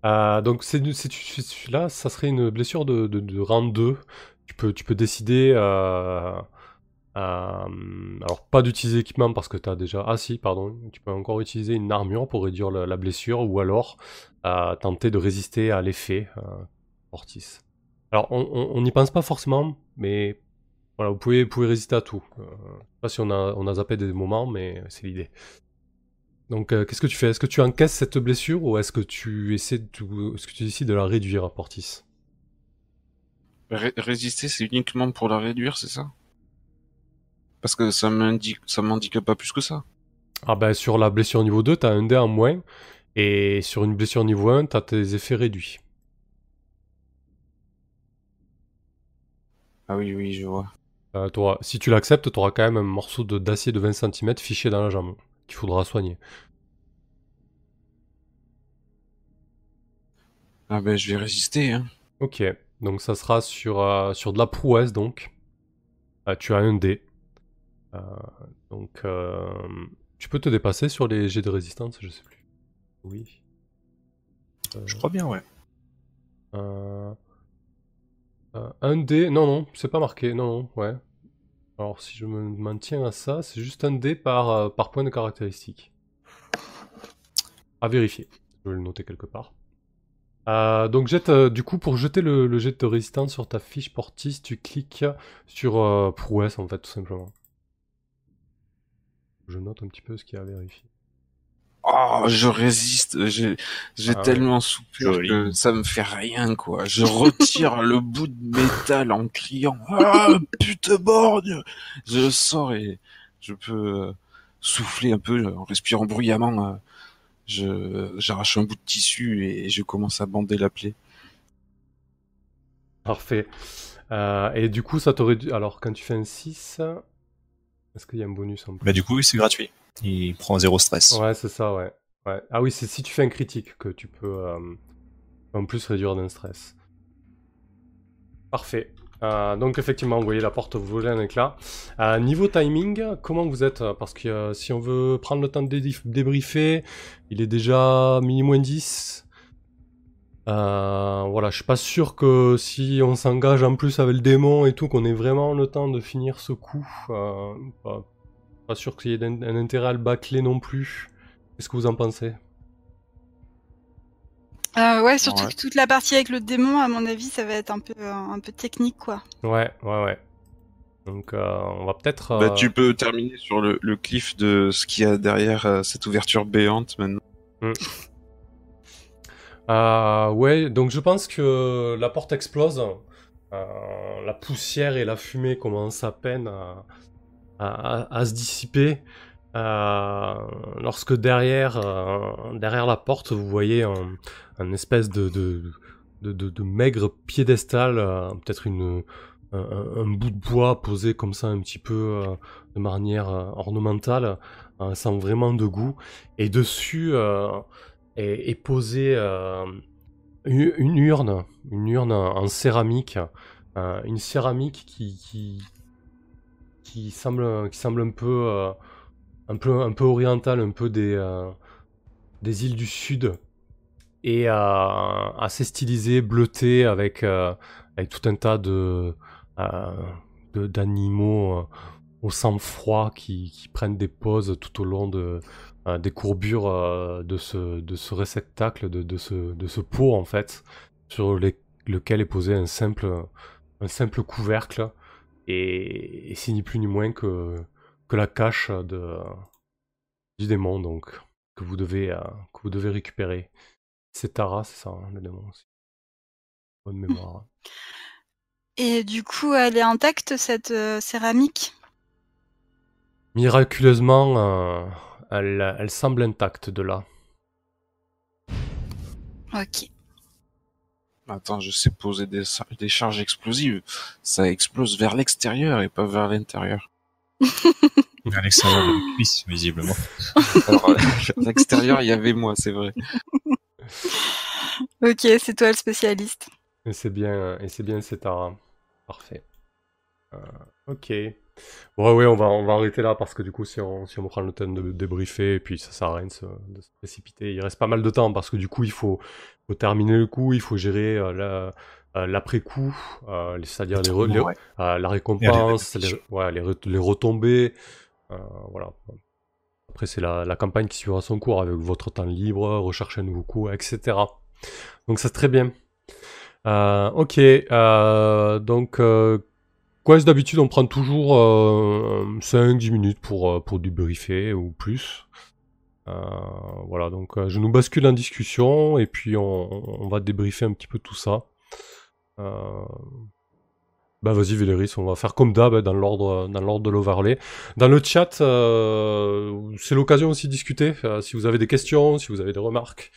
A: Euh, donc celui-là, ça serait une blessure de, de, rang 2. Tu peux, décider... alors pas d'utiliser équipement parce que tu as déjà... Ah si, pardon. Tu peux encore utiliser une armure pour réduire la, blessure ou alors tenter de résister à l'effet Mortis. Alors on n'y pense pas forcément, mais voilà, vous vous pouvez résister à tout. Je sais pas si on a, on a zappé des moments, mais c'est l'idée. Donc, euh, qu'est-ce que tu fais? Est-ce que tu encaisses cette blessure ou est-ce que tu essaies de, est-ce que tu décides de la réduire, Portis?
B: Ré- résister, c'est uniquement pour la réduire, c'est ça? Parce que ça m'indique, ça m'indique pas plus que ça.
A: Ah ben, sur la blessure niveau 2, t'as un dé en moins, et sur une blessure niveau 1, t'as tes effets réduits.
B: Ah oui, oui, je vois.
A: Euh, si tu l'acceptes, tu auras quand même un morceau de- d'acier de 20 cm fiché dans la jambe qu'il faudra soigner.
B: Ah ben, je vais résister, hein.
A: Ok, donc ça sera sur, euh, sur de la prouesse donc. Euh, tu as un dé. Euh, donc tu peux te dépasser sur les jets de résistance, je sais plus. Oui.
D: Je crois bien, ouais.
A: Euh, un dé, non, non, c'est pas marqué, non, non, ouais. Alors si je me maintiens à ça, c'est juste un dé par, euh, point de caractéristique. À vérifier, je vais le noter quelque part. Euh, donc jette, du coup pour jeter le, le jet de résistance sur ta fiche portis, tu cliques sur prouesse en fait tout simplement. Je note un petit peu ce qu'il y a à vérifier.
B: Oh, je résiste. J'ai j'ai
A: Ah ouais.
B: tellement souffert
D: Joli.
B: que ça me fait rien, quoi. Je retire (laughs) le bout de métal en criant Ah, putain borgne Je sors et je peux euh, souffler un peu en respirant bruyamment. euh, je J'arrache un bout de tissu et je commence à bander la plaie.
A: Parfait. Euh, et du coup ça t'aurait dû... Alors quand tu fais un 6, est-ce qu'il y a un bonus en plus?
D: Bah, du coup, oui, c'est gratuit. Il prend zéro stress.
A: Ouais, c'est ça, ouais. Ah oui, c'est si tu fais un critique que tu peux euh, en plus réduire d'un stress. Parfait. Euh, donc effectivement, vous voyez la porte voler un éclat. Euh, niveau timing, comment vous êtes? Parce que si on veut prendre le temps de dé- débriefer, il est déjà mini moins 10. Euh, voilà, je suis pas sûr que si on s'engage en plus avec le démon et tout, qu'on ait vraiment le temps de finir ce coup. Pas, pas sûr qu'il y ait un, un intérêt à le bâcler non plus. Qu'est-ce que vous en pensez?
C: Euh, ouais, surtout
B: Ouais.
C: que toute la partie avec le démon, à mon avis, ça va être un peu, euh, un peu technique, quoi.
A: Ouais, ouais, ouais. Donc euh, on va peut-être...
B: Bah, tu peux terminer sur le, le cliff de ce qu'il y a derrière euh, cette ouverture béante maintenant.
A: Euh, ouais, donc je pense que la porte explose. Euh, la poussière et la fumée commencent à peine à, à- se dissiper. Euh, lorsque derrière, euh, derrière la porte, vous voyez un, espèce de, de, maigre piédestal, euh, peut-être une, un, bout de bois posé comme ça un petit peu de manière ornementale, sans vraiment de goût. Et dessus, est, est posée une, urne, une urne en céramique, une céramique qui, qui semble, qui semble un peu, euh, un peu, un peu orientale, un peu des, euh, des îles du sud, et euh, assez stylisée, bleutée, avec, avec tout un tas de, d'animaux au sang-froid qui, qui prennent des pauses tout au long de, des courbures de, ce, de ce réceptacle, de, de, ce, de ce pot en fait, sur les- lequel est posé un simple, un simple couvercle, et, et c'est ni plus ni moins que, que la cache de, du démon donc, que vous devez, euh, que vous devez récupérer. C'est Tara, c'est ça, hein, le démon aussi. Bonne mémoire. (laughs)
C: Et du coup, elle est intacte, cette euh, céramique?
A: Miraculeusement, euh, elle, elle semble intacte de là.
C: Ok.
B: Attends, je sais poser des, des charges explosives. Ça explose vers l'extérieur et pas vers l'intérieur.
D: À l'extérieur de la cuisse, visiblement.
B: Alors, vers (laughs) l'extérieur, il y avait moi, c'est vrai.
C: Ok, c'est toi le spécialiste.
A: Et c'est bien, et c'est bien Setara. Parfait. Euh, ok. Bon, ouais, on va, on va arrêter là parce que du coup, si on, si on prend le temps de débriefer, et puis ça sert à rien de se, de se précipiter. Il reste pas mal de temps parce que du coup, il faut, faut terminer le coup, il faut gérer euh, la- euh, l'après-coup, c'est-à-dire les, re- les-
D: Ouais.
A: la récompense, les, ouais, retombées. euh, voilà. Après, c'est la, la campagne qui suivra son cours avec votre temps libre, rechercher un nouveau coup, etc. Donc, c'est très bien. Euh, ok, euh, donc, euh, d'habitude, on prend toujours 5-10 minutes pour, euh, pour débriefer ou plus. Euh, voilà, donc euh, je nous bascule en discussion et puis on, va débriefer un petit peu tout ça. Euh, bah vas-y Véléris, on va faire comme d'hab hein, dans l'ordre dans l'ordre de l'overlay. Dans le chat, euh, c'est l'occasion aussi de discuter. euh, si vous avez des questions, si vous avez des remarques,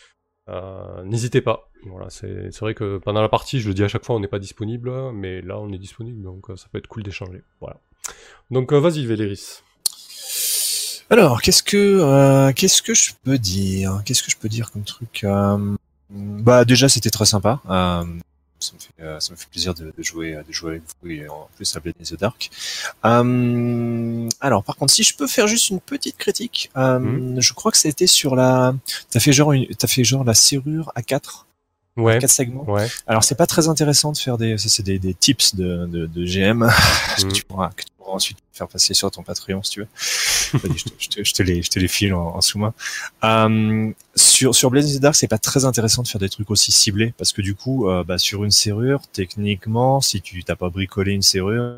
A: euh, n'hésitez pas. Voilà, c'est vrai que pendant la partie, je le dis à chaque fois, on n'est pas disponible, mais là, on est disponible, donc euh, ça peut être cool d'échanger. Voilà. Donc, euh, vas-y, Véléris.
D: Alors, qu'est-ce que qu'est-ce que je peux dire? Qu'est-ce que je peux dire comme truc Bah déjà, c'était très sympa. Ça me fait euh, ça me fait plaisir de, de jouer de jouer avec vous et en plus à Blade in the Dark. Euh, alors, par contre, si je peux faire juste une petite critique, euh,
A: Mhm.
D: je crois que c'était sur la. T'as fait genre une... t'as fait genre la serrure à 4
A: Ouais,
D: quatre segments.
A: ouais.
D: Alors c'est pas très intéressant de faire des, ça c'est des, des tips de, de, de GM (laughs) que,
A: Mhm.
D: tu pourras, que tu pourras ensuite faire passer sur ton Patreon si tu veux. Je, te, je, te, je, te les, je te les file en, en sous-main. Euh, sur sur Blaze Dark, c'est pas très intéressant de faire des trucs aussi ciblés parce que du coup, euh, bah, sur une serrure, techniquement, si tu t'as pas bricolé une serrure,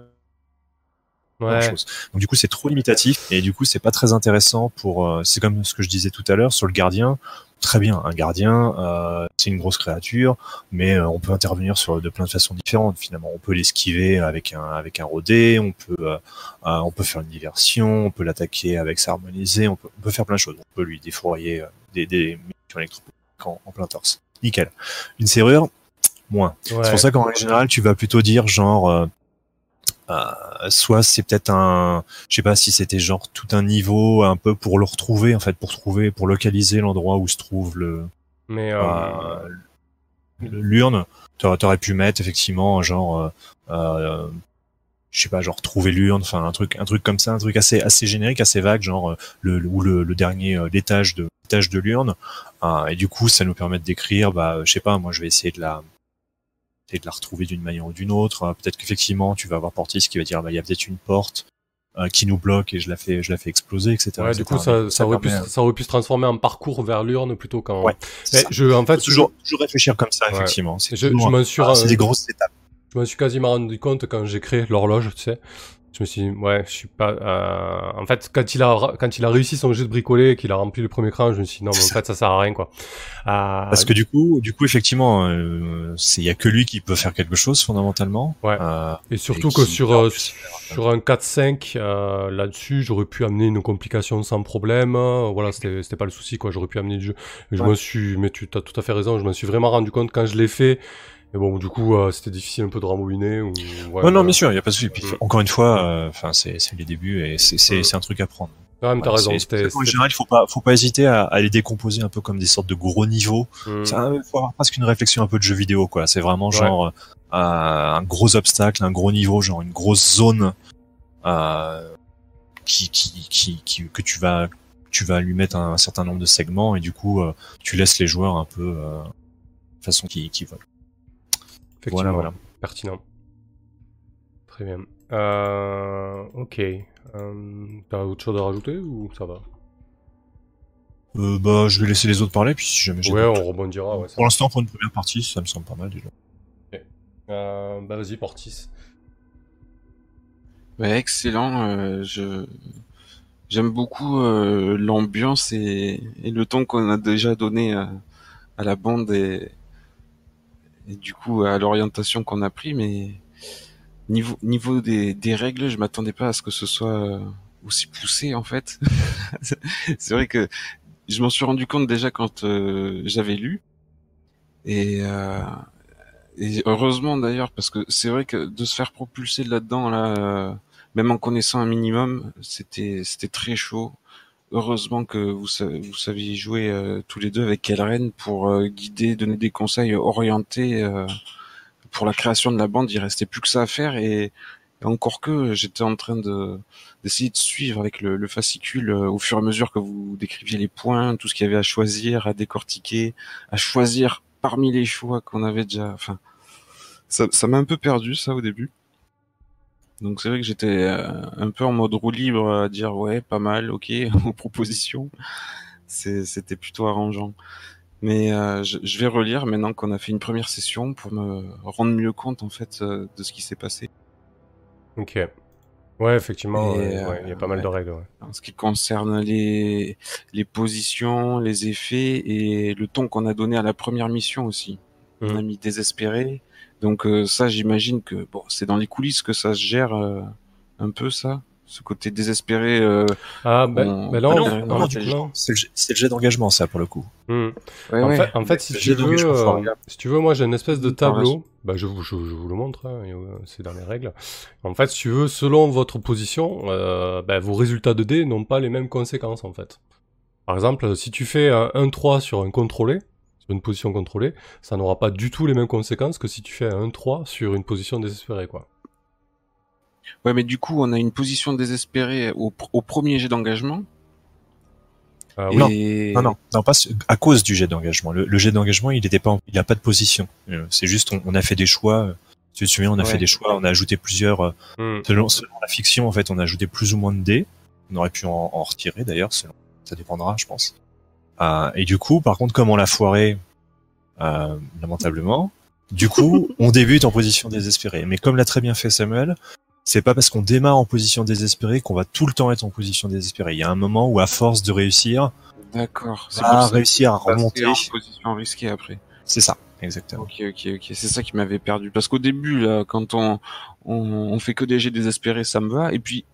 A: Ouais.
D: Donc du coup, c'est trop limitatif et du coup, c'est pas très intéressant pour. euh, c'est comme ce que je disais tout à l'heure sur le gardien. Très bien, un gardien, euh, c'est une grosse créature, mais euh, on peut intervenir sur de plein de façons différentes. Finalement, on peut l'esquiver avec un avec un rodé, on peut euh, on peut faire une diversion, on peut l'attaquer avec sa harmonisée, on peut on peut faire plein de choses. On peut lui défourailler euh, des des en, en plein torse. Nickel. Une serrure, moins.
A: ouais.
D: C'est pour ça qu'en règle générale, tu vas plutôt dire genre, euh, soit c'est peut-être un, je sais pas si c'était genre tout un niveau un peu pour le retrouver en fait, pour trouver, pour localiser l'endroit où se trouve le,
A: Mais euh,
D: euh, l'urne. T'aurais pu mettre effectivement genre, euh, euh, je sais pas, genre trouver l'urne, enfin un truc, un truc comme ça, un truc assez assez générique, assez vague, genre le le- ou le, le dernier l'étage de l'étage de l'urne. Et du coup, ça nous permet de décrire, bah, je sais pas, moi je vais essayer de la de la retrouver d'une manière ou d'une autre. Euh, Peut-être qu'effectivement, tu vas avoir Portis qui va dire, bah, il y a peut-être une porte euh, qui nous bloque et je la fais, je la fais exploser, etc.
A: ouais, du coup, ça, aurait pu,
D: permet-
A: ça aurait pu se transformer en parcours vers l'urne plutôt qu'en.
D: Ouais,
A: je, en fait,
D: toujours, toujours réfléchir comme ça,
A: Ouais.
D: effectivement. C'est
A: Je-
D: ah, des grosses étapes.
A: je me suis quasiment rendu compte quand j'ai créé l'horloge, tu sais. Je me suis dit, ouais, je suis pas. euh, En fait, quand il a quand il a réussi son jeu de bricoler, et qu'il a rempli le premier cran, je me suis dit non, mais en fait, ça sert à rien, quoi. Euh,
D: Parce que du coup, du coup, effectivement, euh, c'est il y a que lui qui peut faire quelque chose fondamentalement.
A: Ouais.
D: Euh,
A: Et surtout
D: et
A: que sur, euh, sur un 4-5, euh, là-dessus, j'aurais pu amener une complication sans problème. euh, Voilà, c'était c'était pas le souci, quoi. J'aurais pu amener du jeu. Je
D: Ouais.
A: me suis, mais tu as tout à fait raison, je me suis vraiment rendu compte quand je l'ai fait. Et bon, du coup, euh, c'était difficile un peu de rembobiner. Ou... Ouais,
D: Ouais,
A: voilà.
D: non, bien sûr, il y a pas de souci. Puis,
A: Mm.
D: encore une fois, euh, enfin, c'est c'est les débuts et c'est c'est
A: Mm.
D: c'est un truc à prendre.
A: Ouais, mais t'as raison.
D: c'est-
A: C'était.
D: c'est- En général, il faut pas, faut pas hésiter à, à les décomposer un peu comme des sortes de gros niveaux. Ça, Il faut avoir presque une réflexion un peu de jeu vidéo, quoi. C'est vraiment genre euh, un gros obstacle, un gros niveau, genre une grosse zone euh, qui, qui, qui, qui- que tu vas, tu vas lui mettre un, un certain nombre de segments et du coup, euh, tu laisses les joueurs un peu euh, de façon qui, qui veulent.
A: Effectivement.
D: Voilà, voilà.
A: Pertinent. Très bien. Euh, ok. Euh, T'as autre chose à rajouter ou ça va?
D: Euh, bah, je vais laisser les autres parler, puis si jamais j'ai
A: Ouais, on rebondira. Ouais, ça
D: Pour l'instant, pour une première partie, ça me semble pas mal déjà.
A: Euh, bah vas-y, Portis.
B: Ouais, excellent. euh, je j'aime beaucoup euh, l'ambiance et, et le ton qu'on a déjà donné à, à la bande et, et du coup à l'orientation qu'on a pris. Mais niveau niveau des, des règles, je m'attendais pas à ce que ce soit euh, aussi poussé en fait. (laughs) C'est vrai que je m'en suis rendu compte déjà quand euh, j'avais lu et euh, et heureusement d'ailleurs parce que c'est vrai que de se faire propulser là-dedans là, euh, même en connaissant un minimum, c'était c'était très chaud. Heureusement que vous sa- vous saviez jouer euh, tous les deux avec Kelren pour euh, guider, donner des conseils orientés euh, pour la création de la bande. Il restait plus que ça à faire et, encore que j'étais en train de d'essayer de suivre avec le, le fascicule au fur et à mesure que vous décriviez les points, tout ce qu'il y avait à choisir, à décortiquer, à choisir parmi les choix qu'on avait déjà. Enfin, ça m'a un peu perdu ça au début. Donc c'est vrai que j'étais euh, un peu en mode roue libre à dire ouais pas mal ok (laughs) aux propositions. C'était plutôt arrangeant. Mais euh, je, je vais relire maintenant qu'on a fait une première session pour me rendre mieux compte en fait euh, de ce qui s'est passé.
A: Ok. Ouais, effectivement, ouais, il y a pas mal de règles. Ouais.
B: En ce qui concerne les les positions, les effets et le ton qu'on a donné à la première mission aussi. On
A: Mhm.
B: a mis désespéré. Donc euh, ça j'imagine que bon c'est dans les coulisses que ça se gère euh, un peu ça. ce côté désespéré. euh,
A: Ah, ben,
B: On-
A: ben non,
B: Ah
A: non,
B: non.
D: C'est le, jet- c'est le jet d'engagement, ça, pour le coup.
B: Ouais,
A: En,
B: ouais.
A: fait, en fait, si tu veux, euh, si tu veux, moi j'ai une espèce de tableau. Bah, je, vous- je, je vous le montre, hein, c'est dans les règles. En fait, si tu veux, selon votre position, euh, ben, vos résultats de dés n'ont pas les mêmes conséquences en fait. Par exemple, si tu fais un 1-3 sur un contrôlé, sur une position contrôlée, ça n'aura pas du tout les mêmes conséquences que si tu fais un 1-3 sur une position désespérée, quoi.
B: Ouais, mais du coup, on a une position désespérée au, pr- au premier jet d'engagement.
A: Ah
D: Non.
B: et...
D: Non, non, non, pas à cause du jet d'engagement. Le, le jet d'engagement, il était pas, en- il a pas de position. Euh, C'est juste, on, on a fait des choix. Tu te souviens, on a
B: Ouais.
D: fait des choix, on a ajouté plusieurs, euh,
A: Hmm.
D: selon, selon la fiction, en fait, on a ajouté plus ou moins de dés. On aurait pu en, en retirer, d'ailleurs, selon- ça dépendra, je pense. Euh, et du coup, par contre, comme on l'a foiré, euh, lamentablement, du coup, (laughs) on débute en position désespérée. Mais comme l'a très bien fait Samuel, c'est pas parce qu'on démarre en position désespérée qu'on va tout le temps être en position désespérée. Il y a un moment où, à force de réussir,
B: D'accord. C'est ça
D: réussir à remonter.
B: en position risquée après.
D: C'est ça, exactement.
B: Ok, ok, ok. C'est ça qui m'avait perdu. Parce qu'au début, là, quand on, on, on fait que des jets désespérés, ça me va. Et puis,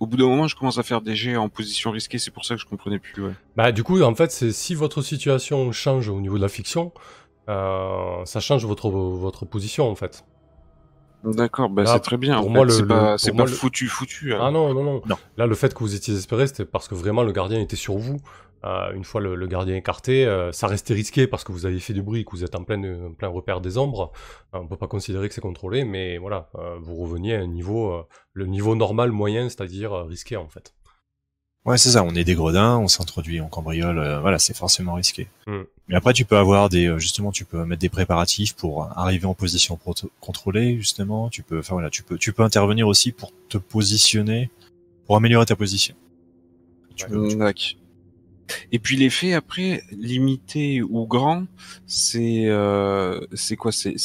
B: au bout d'un moment, je commence à faire des jets en position risquée. C'est pour ça que je comprenais plus. Ouais.
A: Bah, du coup, en fait, c'est si votre situation change au niveau de la fiction, euh, ça change votre, votre position, en fait.
B: D'accord, bah c'est très bien.
A: pour
B: en
A: moi,
B: c'est pas,
A: pour
B: c'est
A: moi,
B: pas
A: le-
B: foutu, foutu.
A: Ah non, non, non,
D: Non.
A: Là, le fait que vous étiez désespéré, c'était parce que vraiment le gardien était sur vous. Euh, une fois le, le gardien écarté, euh, ça restait risqué parce que vous avez fait du bruit, que vous êtes en plein, en plein repère des ombres. Euh, on peut pas considérer que c'est contrôlé, mais voilà, euh, vous reveniez à un niveau, euh, le niveau normal moyen, c'est-à-dire euh, risqué en fait.
D: Ouais, c'est ça. On est des gredins, on s'introduit, on cambriole. euh, voilà, c'est forcément risqué.
A: Mm.
D: Mais après, tu peux avoir des, euh, justement, tu peux mettre des préparatifs pour arriver en position contrôlée, justement. Tu peux, enfin voilà, tu peux, tu peux intervenir aussi pour te positionner, pour améliorer ta position. Tu peux- tu-
B: D'accord. Et puis l'effet après limité ou grand, c'est euh, c'est quoi? C'est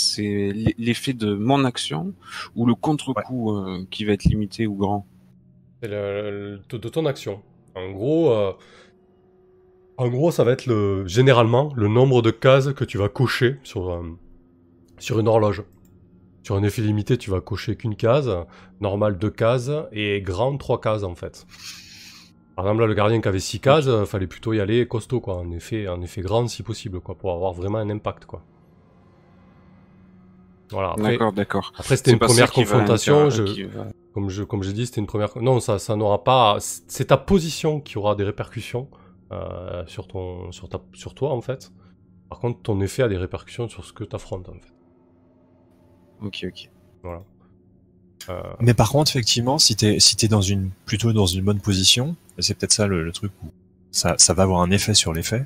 B: l'effet de mon action ou le contre-coup euh, qui va être limité ou grand?
A: C'est le, le- de ton action. En gros, euh, en gros, ça va être le, généralement le nombre de cases que tu vas cocher sur, sur une horloge. Sur un effet limité, tu vas cocher qu'une case, normal deux cases, et grand trois cases en fait. Par exemple, là, le gardien qui avait six cases, euh, fallait plutôt y aller costaud, quoi. En effet, en effet grand si possible, quoi, pour avoir vraiment un impact, quoi. Voilà.
B: D'accord, d'accord.
A: après c'était une première confrontation. Je,
B: va-
A: comme je, comme j'ai dit, c'était une première. Non, ça, ça n'aura pas. C'est ta position qui aura des répercussions euh, sur ton, sur ta, sur toi en fait. Par contre, ton effet a des répercussions sur ce que tu affrontes en fait.
B: Ok, ok.
A: Voilà. Euh,
D: Mais par contre, effectivement, si t'es, si t'es dans une, plutôt dans une bonne position, c'est peut-être ça le, le truc où ça, ça va avoir un effet sur l'effet.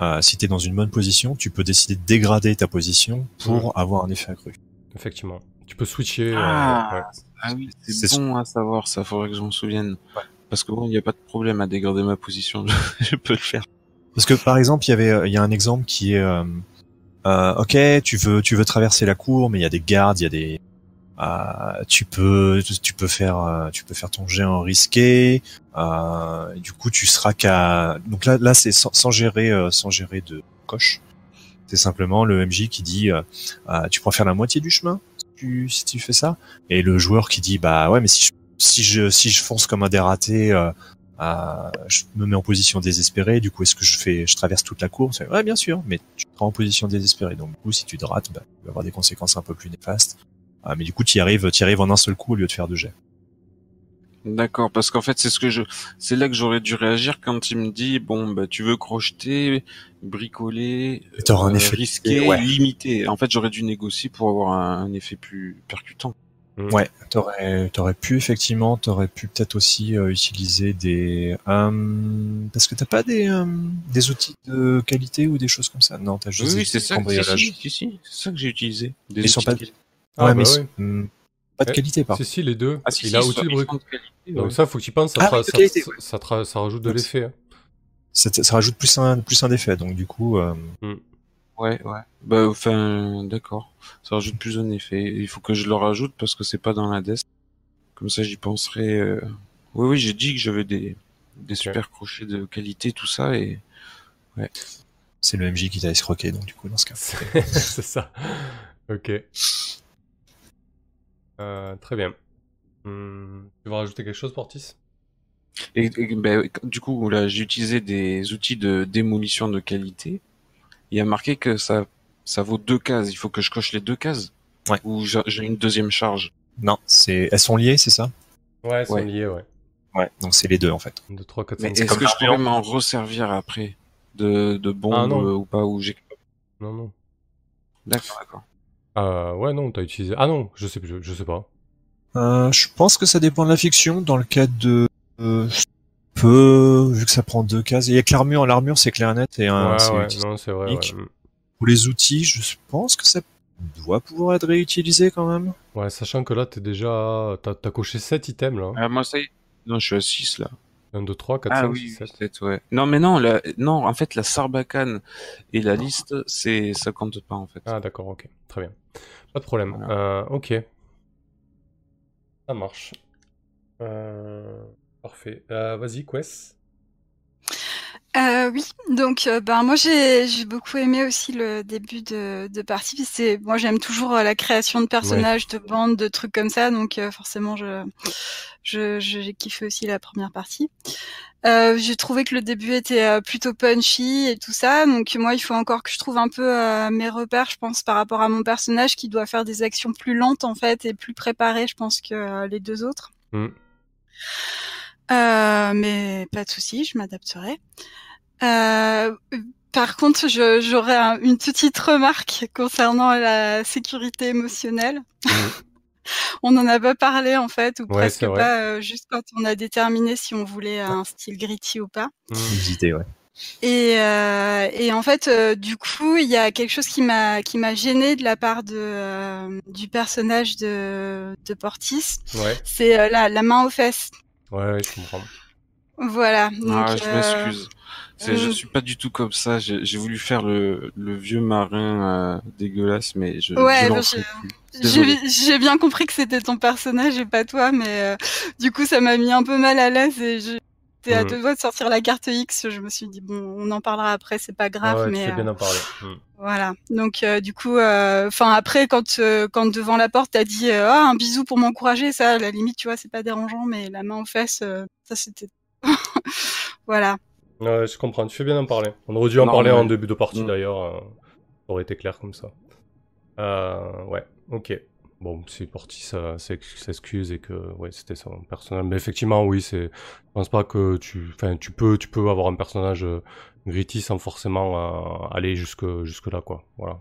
D: Euh, si t'es dans une bonne position, tu peux décider de dégrader ta position pour avoir un effet accru.
A: effectivement. Tu peux switcher. euh,
B: Ah.
A: ouais.
B: Ah oui, c'est bon à savoir. Ça faudrait que je m'en souvienne. Parce que bon, il n'y a pas de problème à dégrader ma position. (laughs) Je, peux le faire.
D: Parce que par exemple, il y avait, euh, il y a un exemple qui est, euh, euh, ok, tu veux, tu veux traverser la cour, mais il y a des gardes, il y a des, euh, tu peux, tu peux faire, euh, tu peux faire ton jet en risqué. Euh, du coup, tu seras qu'à, donc là, là, c'est sans, sans gérer, euh, sans gérer de coche. C'est simplement le MJ qui dit, euh, euh, tu pourras faire la moitié du chemin si tu, fais ça. Et le joueur qui dit, bah ouais, mais si je, si je, si je fonce comme un dératé. Euh, euh, je me mets en position désespérée, du coup est-ce que je fais, je traverse toute la course? Ouais bien sûr, mais tu seras en position désespérée, donc du coup si tu te rates, bah, tu vas avoir des conséquences un peu plus néfastes. Ah, mais du coup tu y arrives, tu y arrives en un seul coup au lieu de faire deux jets.
B: D'accord, parce qu'en fait, c'est ce que je, c'est là que j'aurais dû réagir quand il me dit, bon, bah, tu veux crocheter, bricoler,
D: un
B: euh,
D: effet ouais.
B: limité. En fait, j'aurais dû négocier pour avoir un, un effet plus percutant.
D: Ouais, t'aurais, t'aurais pu effectivement, t'aurais pu peut-être aussi euh, utiliser des, euh, parce que t'as pas des, euh, des outils de qualité ou des choses comme ça? Non, t'as juste
B: Oui,
D: des
B: oui, c'est
D: outils de
B: ça. Si,
D: cambriolage.
B: si, si, si, c'est ça que j'ai utilisé. Des
D: Ils sont
B: outils
D: pas-
B: de qualité.
A: Ah,
D: ouais,
A: bah
D: mais
A: ouais.
D: hmm, pas de
A: Ouais.
D: qualité par
A: Si, si, les deux.
B: Ah, si,
A: Il
B: si,
A: a
B: sont-
A: de Donc
B: ouais.
A: ça, faut que tu penses, ça,
D: Ah
A: ça,
D: qualité,
A: ça-
D: ouais.
A: ça tra- ça rajoute de
D: Ouais.
A: l'effet. hein.
D: ça, ça rajoute plus un, plus un effet, donc du coup, euh,
B: Ouais, ouais. Bah, enfin, d'accord. Ça rajoute plus un effet. Il faut que je le rajoute parce que c'est pas dans la desk. Comme ça, j'y penserai. euh. Oui, oui, j'ai dit que j'avais des, des super crochets de qualité, tout ça, et
D: c'est le MJ qui t'a escroqué, donc du coup dans ce cas. (laughs)
A: C'est ça. Ok. Euh, très bien. Hmm, Tu vas rajouter quelque chose, Portis?
B: Et, et, ben, du coup, là, j'ai utilisé des outils de démolition de qualité. Il y a marqué que ça, ça vaut deux cases. Il faut que je coche les deux cases?
D: Ouais.
B: Ou j'ai une deuxième charge?
D: Non, c'est elles sont liées, c'est ça?
A: Ouais, elles sont
B: Ouais.
A: liées, ouais.
D: Ouais. Donc c'est les deux en fait.
A: 2, 3, 4,
B: Mais
A: 5,
B: est-ce que je pourrais m'en resservir après? De, de bombes
A: Ah, non.
B: euh, ou pas ou j'ai
A: Non, non.
B: D'accord, d'accord.
A: Euh, ouais, non, t'as utilisé. Ah non, je sais, je, je sais pas.
D: Euh, je pense que ça dépend de la fiction. Dans le cas de euh, peu, vu que ça prend deux cases. Il y a que l'armure. L'armure c'est clair et net et un.
A: ouais,
D: c'est
A: ouais, non, c'est vrai. Ouais.
D: Pour les outils, je pense que ça doit pouvoir être réutilisé quand même.
A: Ouais, sachant que là, t'es déjà. T'as as coché 7 items là.
B: Ah, moi, ça y est. Non, je suis à 6 là.
A: 1, 2, 3, 4,
B: Ah
A: 5,
B: oui,
A: 6, 7.
B: peut-être, ouais. Non, mais non, la... non, en fait, la sarbacane et la liste, c'est, ça compte pas, en fait.
A: Ah d'accord, ok, très bien. Pas de problème.
B: Voilà.
A: Euh, ok. Ça marche. Euh, Parfait. Euh, Vas-y, Quest.
C: Euh, oui, donc euh, ben moi j'ai j'ai beaucoup aimé aussi le début de, de partie. C'est moi j'aime toujours euh, la création de personnages, de bandes, de trucs comme ça, donc euh, forcément je je j'ai kiffé aussi la première partie. Euh, j'ai trouvé que le début était plutôt punchy et tout ça, donc moi il faut encore que je trouve un peu mes repères, je pense par rapport à mon personnage qui doit faire des actions plus lentes en fait et plus préparées, je pense que les deux autres.
A: Hmm.
C: Euh, mais pas de souci, je m'adapterai. Euh, par contre, je- j'aurais un- une petite remarque concernant la sécurité émotionnelle. (laughs) on en a pas parlé en fait, ou
A: Ouais,
C: presque pas, euh, juste quand on a déterminé si on voulait un style gritty ou pas.
D: Ouais.
C: Et, euh, et en fait, euh, du coup, il y a quelque chose qui m'a qui m'a gêné de la part de euh, du personnage de de Portis.
A: Ouais,
C: C'est euh, la, la main aux fesses.
A: Ouais, ouais, je comprends.
C: Voilà. Donc,
B: ah, je
C: euh,
B: m'excuse. C'est, je
C: euh,
B: suis pas du tout comme ça. J'ai, j'ai voulu faire le, le vieux marin euh, dégueulasse, mais je,
C: Ouais,
B: je
C: je-. J'ai j'ai bien compris que c'était ton personnage et pas toi, mais euh, du coup ça m'a mis un peu mal à l'aise et j'étais à
A: Mhm.
C: deux doigts de sortir la carte X. Je me suis dit bon, on en parlera après, c'est pas grave,
A: ouais,
C: mais
A: bien
C: euh,
A: d'en parler. Hmm.
C: voilà. Donc euh, du coup, enfin après quand euh, quand devant la porte t'as dit euh, ah un bisou pour m'encourager, ça à la limite tu vois c'est pas dérangeant, mais la main aux fesses, euh, ça c'était (laughs) voilà.
A: Ouais, je comprends, tu fais bien d'en parler. On aurait dû en
B: Non,
A: parler
B: mais-
A: en début de partie
B: Mm.
A: d'ailleurs. euh, ça aurait été clair comme ça. Euh, ouais, ok. Bon, Portis euh, s'ex- s'excuse et que ouais, c'était son personnage. Mais effectivement, oui, c'est. Je pense pas que tu. Enfin, tu peux, tu peux avoir un personnage euh, gritty sans forcément euh, aller jusque, jusque là, quoi. Voilà.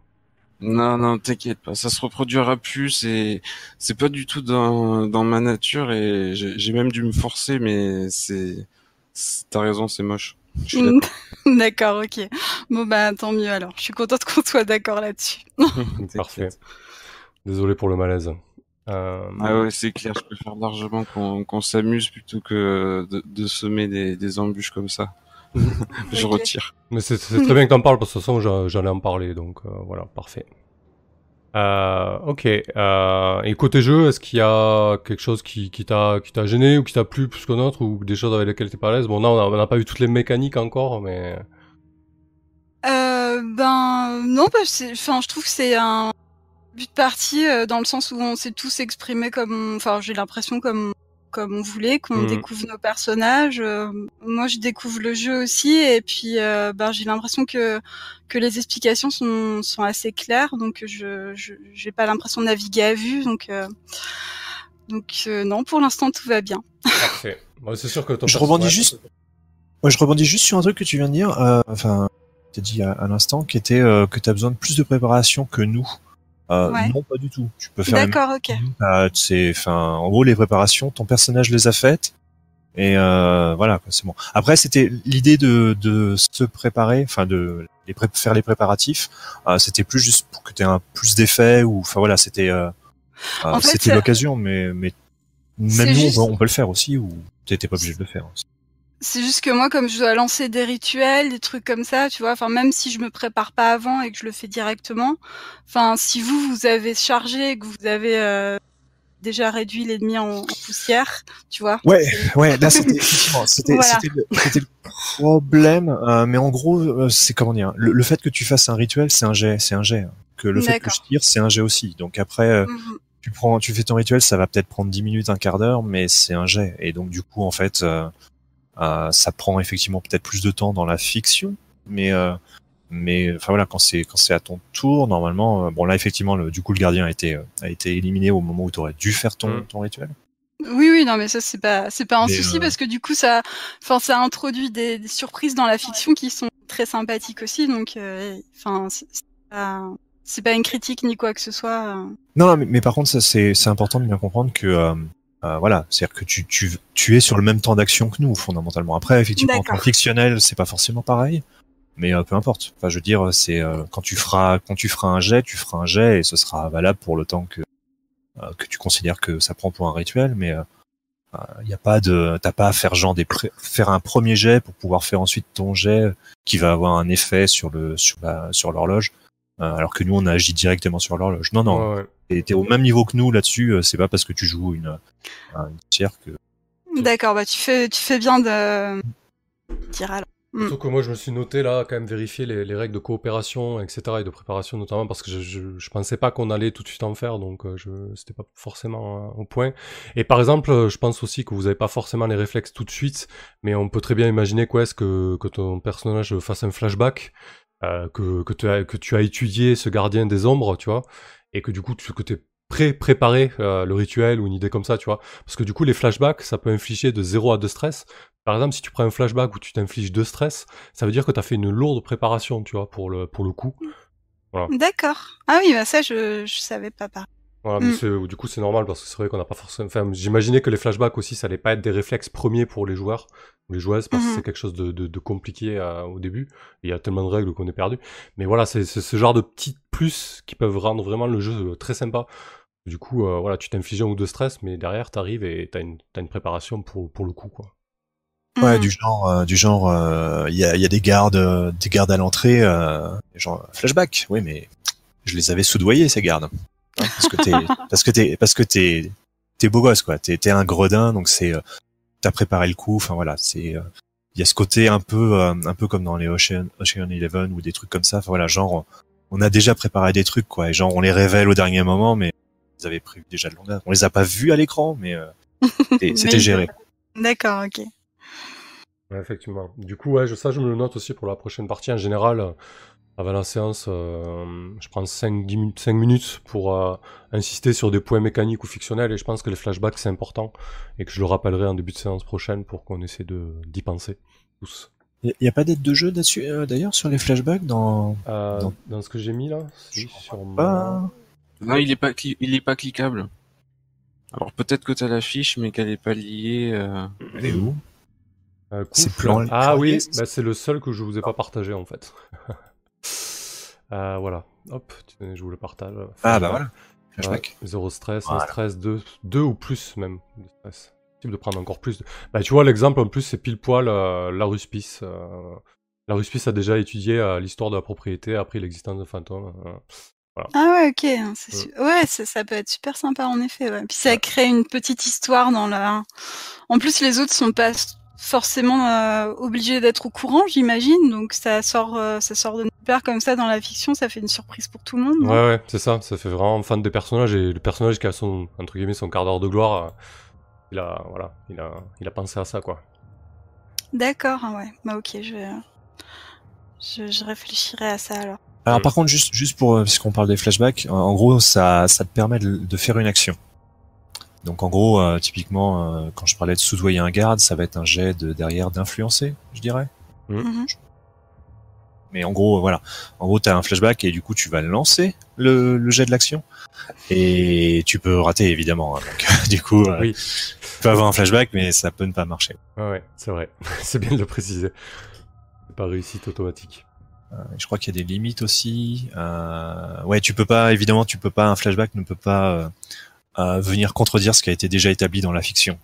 B: Non, non, t'inquiète pas, ça se reproduira plus. C'est, c'est pas du tout dans, dans ma nature et j'ai, même dû me forcer, mais c'est, c'est- t'as raison, c'est moche. (laughs) D'accord,
C: ok. Bon bah tant mieux alors. Je suis contente qu'on soit d'accord là-dessus. (laughs)
A: Parfait. Désolé pour le malaise. Euh,
B: Ah ouais, c'est clair, je préfère largement qu'on qu'on s'amuse plutôt que de, de semer des, des embûches comme ça. (laughs) je retire.
A: Mais c'est très bien que t'en parles parce que de toute façon j'a- j'allais en parler donc euh, voilà parfait. Euh, ok. Euh, et côté jeu, est-ce qu'il y a quelque chose qui, qui t'a qui t'a gêné ou qui t'a plu plus que d'autres ou des choses avec lesquelles t'es pas à l'aise? Bon, non, on n'a pas eu toutes les mécaniques encore, mais
C: Euh, ben non, bah, enfin je trouve que c'est un but de partie euh, dans le sens où on s'est tous exprimés comme, on- enfin j'ai l'impression comme comme on voulait, qu'on
A: Mhm.
C: découvre nos personnages. Euh, moi je découvre le jeu aussi et puis euh, ben j'ai l'impression que que les explications sont sont assez claires, donc je je j'ai pas l'impression de naviguer à vue, donc euh, donc euh, non pour l'instant tout va bien. (laughs)
A: parfait. Bon, c'est sûr que ton
D: Je rebondis juste. Ouais, je rebondis juste sur un truc que tu viens de dire. euh, enfin, tu as dit à, à l'instant, qui était euh, que tu as besoin de plus de préparation que nous. Euh,
C: Ouais.
D: Non, pas du tout. Tu peux faire.
C: D'accord, ok.
D: Euh, c'est, enfin, en gros, les préparations, ton personnage les a faites. Et euh, voilà, c'est bon. Après, c'était l'idée de, de se préparer, enfin de les pré- faire les préparatifs. euh, c'était plus juste pour que tu aies un plus d'effet ou, enfin voilà, c'était, euh, euh, c'était
C: c'est-
D: l'occasion, mais mais même nous,
C: juste-
D: on, peut, on peut le faire aussi ou t'étais pas obligé de le faire.
C: C'est juste que moi, comme je dois lancer des rituels, des trucs comme ça, tu vois, enfin, même si je me prépare pas avant et que je le fais directement, enfin, si vous, vous avez chargé et que vous avez euh, déjà réduit l'ennemi en, en poussière, tu vois.
D: Ouais, ouais, là c'était (laughs) c'était
C: Voilà.
D: le, problème, euh, mais en gros, euh, c'est comment dire, le, le fait que tu fasses un rituel, c'est un jet, c'est un jet. Que le fait que je tire, c'est un jet aussi. Donc après, euh,
C: Mhm.
D: tu prends, tu fais ton rituel, ça va peut-être prendre 10 minutes, un quart d'heure, mais c'est un jet. Et donc du coup, en fait, euh, ça prend effectivement peut-être plus de temps dans la fiction, mais euh, mais enfin voilà, quand c'est quand c'est à ton tour, normalement, euh, bon là effectivement, le, du coup le gardien a été euh, a été éliminé au moment où tu aurais dû faire ton
A: Mm.
D: ton rituel.
C: Oui, oui, non, mais ça c'est pas c'est pas un
D: Mais,
C: souci
D: euh,
C: parce que du coup ça, enfin ça introduit des, des surprises dans la fiction qui sont très sympathiques aussi, donc euh, enfin c'est c'est pas, c'est pas une critique ni quoi que ce soit. euh.
D: Non, non, mais, mais par contre, ça c'est c'est important de bien comprendre que euh, voilà, c'est-à-dire que tu, tu tu es sur le même temps d'action que nous fondamentalement. Après, effectivement, en temps fictionnel, c'est pas forcément pareil, mais euh, peu importe. Enfin, je veux dire, c'est euh, quand tu feras quand tu feras un jet, tu feras un jet et ce sera valable pour le temps que euh, que tu considères que ça prend pour un rituel, mais il y a pas de t'as pas à faire genre des pré- faire un premier jet pour pouvoir faire ensuite ton jet qui va avoir un effet sur le sur la sur l'horloge. Euh, alors que nous on agit directement sur l'horloge. Non non,
A: Ouais, ouais.
D: t'es au même niveau que nous là-dessus. euh, C'est pas parce que tu joues une, une tiers que.
C: D'accord, bah tu fais tu fais bien de dire alors. Mm.
A: Surtout que moi, je me suis noté là, quand même vérifier les, les règles de coopération, etc. et de préparation notamment, parce que je, je, je pensais pas qu'on allait tout de suite en faire, donc euh, je c'était pas forcément euh, au point. Et par exemple, euh, je pense aussi que vous avez pas forcément les réflexes tout de suite, mais on peut très bien imaginer quoi est-ce que, que ton personnage fasse un flashback, euh, que, que, tu as, que tu as étudié ce gardien des ombres, tu vois, et que du coup, tu, que t'es pré-préparé euh, le rituel ou une idée comme ça, tu vois. Parce que du coup, les flashbacks, ça peut infliger de 0 à 2 stress. Par exemple, si tu prends un flashback où tu t'infliges 2 stress, ça veut dire que tu as fait une lourde préparation, tu vois, pour le, pour le coup.
C: D'accord. Ah oui, bah ça je je savais pas pas.
A: Voilà, mais
C: Mm.
A: c'est- du coup, c'est normal parce que c'est vrai qu'on n'a pas forcément. Enfin, j'imaginais que les flashbacks aussi, ça allait pas être des réflexes premiers pour les joueurs ou les joueuses parce que
C: Mhm.
A: c'est quelque chose de, de, de compliqué euh, au début. Il y a tellement de règles qu'on est perdu. Mais voilà, c'est c'est ce genre de petits plus qui peuvent rendre vraiment le jeu euh, très sympa. Du coup, euh, voilà, tu t'infliges un ou deux stress, mais derrière, t'arrives et t'as une, t'as une préparation pour, pour le coup, quoi.
D: Ouais,
C: Mm.
D: du genre, euh, du genre, euh, il y, a, il y a des gardes, euh, des gardes à l'entrée, euh, genre flashback. Oui, mais je les avais soudoyés ces gardes, Hein, parce que t'es, (laughs) parce que t'es, parce que t'es, t'es beau gosse quoi. T'es, t'es un gredin, donc c'est, euh, t'as préparé le coup. Enfin voilà, c'est, euh, il y a ce côté un peu, euh, un peu comme dans les Ocean, Ocean Eleven ou des trucs comme ça. Enfin voilà, genre, on a déjà préparé des trucs quoi, et genre on les révèle au dernier moment, mais ils avaient prévu déjà de longueur. On les a pas vus à l'écran, mais euh, c'était- (laughs) c'était
C: Mais-
D: géré.
C: D'accord, ok.
A: Ouais, effectivement. Du coup, ouais, je, ça, je me le note aussi pour la prochaine partie. En général, euh, avant la séance, euh, je prends 5, minutes, 5 minutes pour euh, insister sur des points mécaniques ou fictionnels et je pense que les flashbacks, c'est important et que je le rappellerai en début de séance prochaine pour qu'on essaie de, d'y penser tous.
D: Il y a pas d'aide de jeu euh, d'ailleurs sur les flashbacks dans.
A: Euh, dans ce que j'ai mis là,
D: Je
A: si,
D: crois
A: sur
D: pas.
B: Non, il est pas, cli- il est pas cliquable. Alors peut-être que t'as la fiche, mais qu'elle est pas liée. euh,
D: Elle est où?
A: Euh,
D: C'est plan-
A: Ah oui, bah, c'est le seul que je vous ai pas partagé en fait. (laughs) Euh, voilà, hop, je vous le partage.
D: Ah bah voilà. Flashback.
A: Ouais, zéro stress,
D: Voilà.
A: un stress, deux, deux ou plus même de stress. Type de prendre encore plus. De... Bah tu vois l'exemple en plus c'est pile poil euh, la ruspice. euh, La ruspice a déjà étudié euh, l'histoire de la propriété après l'existence de fantômes. euh.
C: Ah ouais, ok, c'est su- ouais, ça, ça peut être super sympa en effet. Ouais. Puis ça
A: Ouais.
C: crée une petite histoire dans la. En plus, les autres sont pas forcément euh, obligés d'être au courant, j'imagine. Donc ça sort, euh, ça sort de nulle part comme ça dans la fiction. Ça fait une surprise pour tout le monde. non
A: Ouais ouais, c'est ça, ça fait vraiment fan des personnages et le personnage qui a son entre guillemets son quart d'heure de gloire, euh, il a voilà, il a il a pensé à ça quoi.
C: D'accord, ouais. Bah ok, je je, je réfléchirai à ça alors.
D: Alors par contre, juste, juste pour, puisqu'on parle des flashbacks, en- en gros, ça, ça te permet de, de faire une action. Donc en gros, euh, typiquement, euh, quand je parlais de soudoyer un garde, ça va être un jet de derrière d'influencer, je dirais.
C: Mhm.
D: Mais en gros, euh, voilà. En gros, t'as un flashback et du coup, tu vas lancer le, le jet de l'action. Et tu peux rater, évidemment. hein. Donc, (laughs) du coup, euh,
A: Oui.
D: tu peux avoir un flashback, mais ça peut ne pas marcher.
A: Ouais ouais, c'est vrai. (laughs) c'est bien de le préciser. C'est pas réussite automatique.
D: Euh, je crois qu'il y a des limites aussi. Euh, ouais, tu peux pas, évidemment, tu peux pas, un flashback ne peut pas euh, euh, venir contredire ce qui a été déjà établi dans la fiction.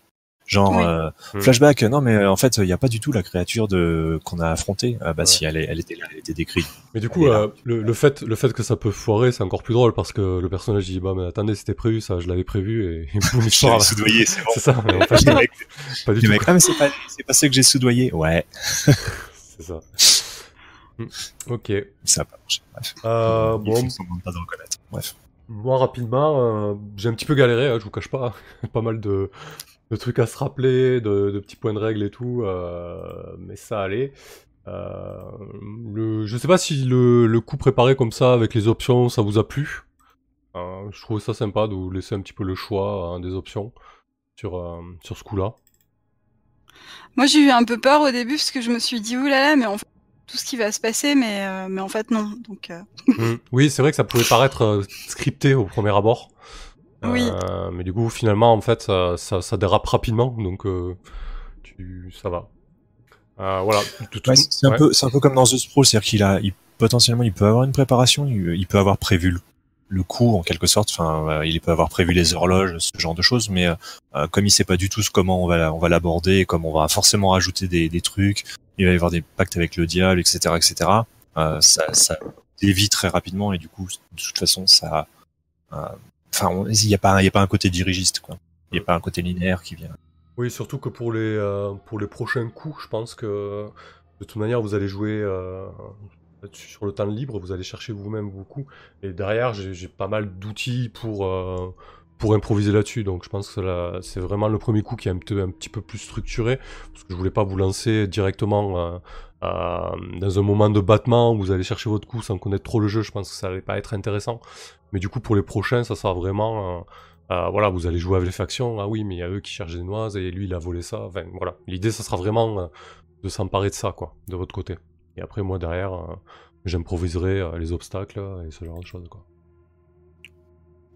D: Genre,
C: Oui.
D: euh,
A: Hmm.
D: flashback, non mais euh, en fait, il n'y a pas du tout la créature de qu'on a affrontée. Ah bah
A: Ouais.
D: si, elle, est- elle était là, elle était décrite.
A: Mais du coup, euh, le, le fait, le fait que ça peut foirer, c'est encore plus drôle parce que le personnage dit bah mais attendez, c'était prévu, ça, je l'avais prévu et, et (laughs) boum,
D: Je l'avais soudoyé, c'est bon.
A: Ça. mais en fait, (laughs)
D: Le mec, (laughs)
A: pas du tout.
D: mec, ah mais c'est pas, c'est pas ça que j'ai soudoyé. Ouais,
A: C'est ça. Hmm. Ok.
D: ça a pas marché. Bref,
A: Euh, bon,
D: pas de reconnaître. Bref.
A: Moi, rapidement, euh, j'ai un petit peu galéré, hein, je vous cache pas. (laughs) pas mal de, trucs à se rappeler, de, petits points de règle et tout, euh, mais ça allait. Euh, je sais pas si le, coup préparé comme ça, avec les options, ça vous a plu. Je trouvais ça sympa de vous laisser un petit peu le choix hein, des options sur, sur ce coup-là.
C: Moi, j'ai eu un peu peur au début parce que je me suis dit, oulala, mais en fait, tout ce qui va se passer, mais, euh, mais en fait, non. Donc, euh,
A: Mm. Oui, c'est vrai que ça pouvait paraître euh, scripté au premier abord.
C: Oui.
A: Mais du coup, finalement, en fait, ça, ça, ça dérape rapidement, donc euh, tu, ça va. Euh, voilà.
D: Ouais, c'est un
A: ouais.
D: peu, c'est un peu comme dans The Sprawl, c'est-à-dire qu'il a, il, potentiellement, il peut avoir une préparation, il, il peut avoir prévu le, le coup en quelque sorte. Enfin, il peut avoir prévu les horloges, ce genre de choses, mais comme il sait pas du tout ce- comment on va, on va l'aborder, comme on va forcément rajouter des, des trucs, il va y avoir des pactes avec le diable, etc., etc. Euh, ça, ça dévie très rapidement et du coup, de toute façon, ça, euh, enfin, il n'y a pas, un côté dirigiste, quoi. Il n'y a pas un côté linéaire qui vient.
A: Oui, surtout que pour les, euh, pour les prochains coups, je pense que de toute manière, vous allez jouer sur le temps libre, vous allez chercher vous-même vos coups. Et derrière, j'ai pas mal d'outils pour, pour improviser là-dessus. Donc je pense que c'est vraiment le premier coup qui est un, petit- peu plus structuré. Parce que je voulais pas vous lancer directement euh, euh, dans un moment de battement où vous allez chercher votre coup sans connaître trop le jeu. Je pense que ça allait pas être intéressant. Mais du coup, pour les prochains, ça sera vraiment. euh, voilà, vous allez jouer avec les factions. Ah oui, mais il y a eux qui cherchent des noises et lui il a volé ça. Enfin voilà, l'idée ça sera vraiment de s'emparer de ça quoi, de votre côté. Et après moi derrière, j'improviserai les obstacles et ce genre de choses quoi.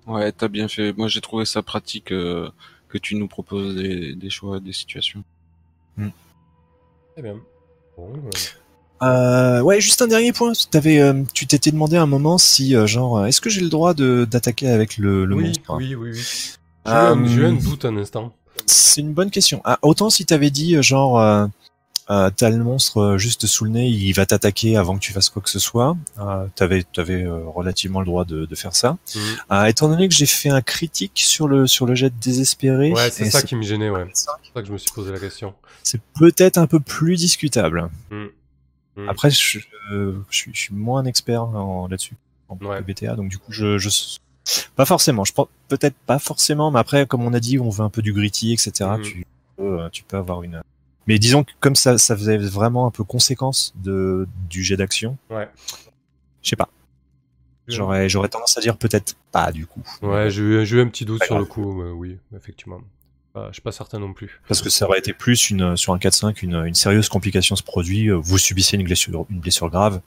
B: Ouais, t'as bien fait. Moi, j'ai trouvé ça pratique euh, que tu nous proposes des, des choix, des situations.
A: Très bien. Bon, euh,
D: Euh, ouais, juste un dernier point. T'avais, euh, tu t'étais demandé à un moment si, euh, genre, est-ce que j'ai le droit de d'attaquer avec le, le
A: oui,
D: monstre?
A: oui, oui, oui. J'ai eu un- doute un instant.
D: C'est une bonne question. Ah, autant si t'avais dit, euh, genre, euh, t'as le monstre euh, juste sous le nez, il va t'attaquer avant que tu fasses quoi que ce soit. Euh, t'avais, t'avais euh, relativement le droit de, de faire ça.
A: Mhm.
D: Euh, étant donné que j'ai fait un critique sur le sur le jet désespéré,
A: Ouais, c'est ça qui me gênait, ouais. C'est ça que je me suis posé la question.
D: c'est peut-être un peu plus discutable.
A: Mhm. Mhm.
D: Après, je, euh, je, suis, je suis moins expert en- là-dessus en
A: Ouais.
D: BTA, donc du coup, je, je pas forcément. Je pense peut-être pas forcément, mais après, comme on a dit, on veut un peu du gritty, etc. Tu peux, tu peux avoir une. Mais disons que comme ça, ça faisait vraiment un peu conséquence de du jet d'action.
A: Ouais.
D: Je sais pas. J'aurais, j'aurais tendance à dire peut-être pas du coup.
A: Ouais, j'ai eu, un petit doute sur le coup, mais oui, effectivement. Ah, je suis pas certain non plus.
D: Parce que ça aurait été plus une sur un 4-5, une, une sérieuse complication se produit. euh, Vous subissez une blessure, une blessure grave.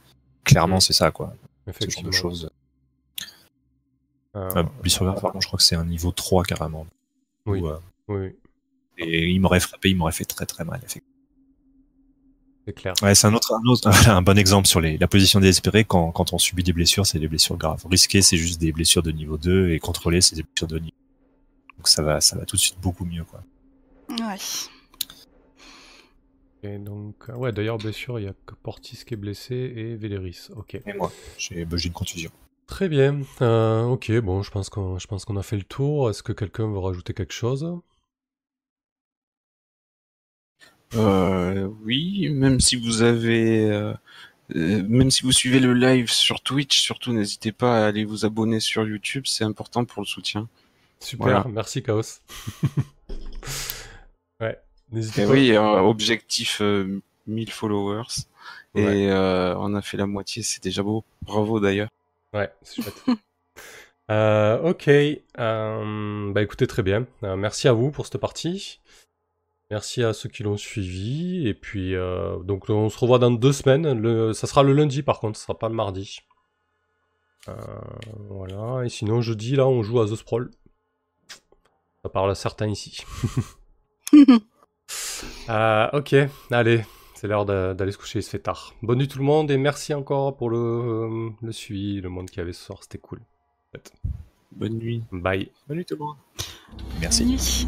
D: Clairement,
A: Mhm.
D: c'est ça, quoi. Ce genre
A: Effectivement.
D: de choses.
A: Euh,
D: Euh, blessure grave, par contre, je crois que c'est un niveau 3 carrément.
A: Oui.
D: Ou, euh,
A: oui,
D: et il m'aurait frappé, il m'aurait fait très très mal.
A: c'est clair.
D: Ouais, c'est un autre, un autre, (laughs) un bon exemple sur les, la position désespérée quand, quand on subit des blessures, c'est des blessures graves. Risqué, c'est juste des blessures de niveau 2 et contrôlé, c'est des blessures de niveau. Donc ça va, ça va tout de suite beaucoup mieux, quoi.
C: ouais.
A: Et donc, euh, ouais, d'ailleurs, blessure, il y a que Portis qui est blessé et Véléris. Ok.
D: Et moi, j'ai, bah, une contusion.
A: Très bien. Euh, ok, bon, je pense qu'on, je pense qu'on a fait le tour. Est-ce que quelqu'un veut rajouter quelque chose?
B: Euh, oui, même si vous avez, euh, euh, même si vous suivez le live sur Twitch, surtout n'hésitez pas à aller vous abonner sur YouTube, c'est important pour le soutien.
A: Super,
B: Voilà.
A: merci Chaos. (laughs) ouais, n'hésitez pas.
B: oui, euh, objectif euh, 1000 followers.
A: Ouais.
B: Et euh, on a fait la moitié, c'est déjà beau. Bravo d'ailleurs.
A: Ouais, c'est chouette. (laughs) Euh, ok, euh, bah écoutez, très bien. Euh, merci à vous pour cette partie. Merci à ceux qui l'ont suivi. Et puis, euh, donc, on se revoit dans deux semaines. Le, ça sera le lundi, par contre, ce sera pas le mardi. Euh, voilà. Et sinon, jeudi, là, on joue à The Sprawl. Ça parle à certains ici. (laughs) Euh, ok, allez, c'est l'heure d'a- d'aller se coucher, il se fait tard. Bonne nuit tout le monde et merci encore pour le, euh, le suivi, le monde qu'il y avait ce soir, c'était cool. En fait.
B: Bonne nuit.
A: Bye.
D: Bonne nuit tout le monde. Merci.
C: Nuit.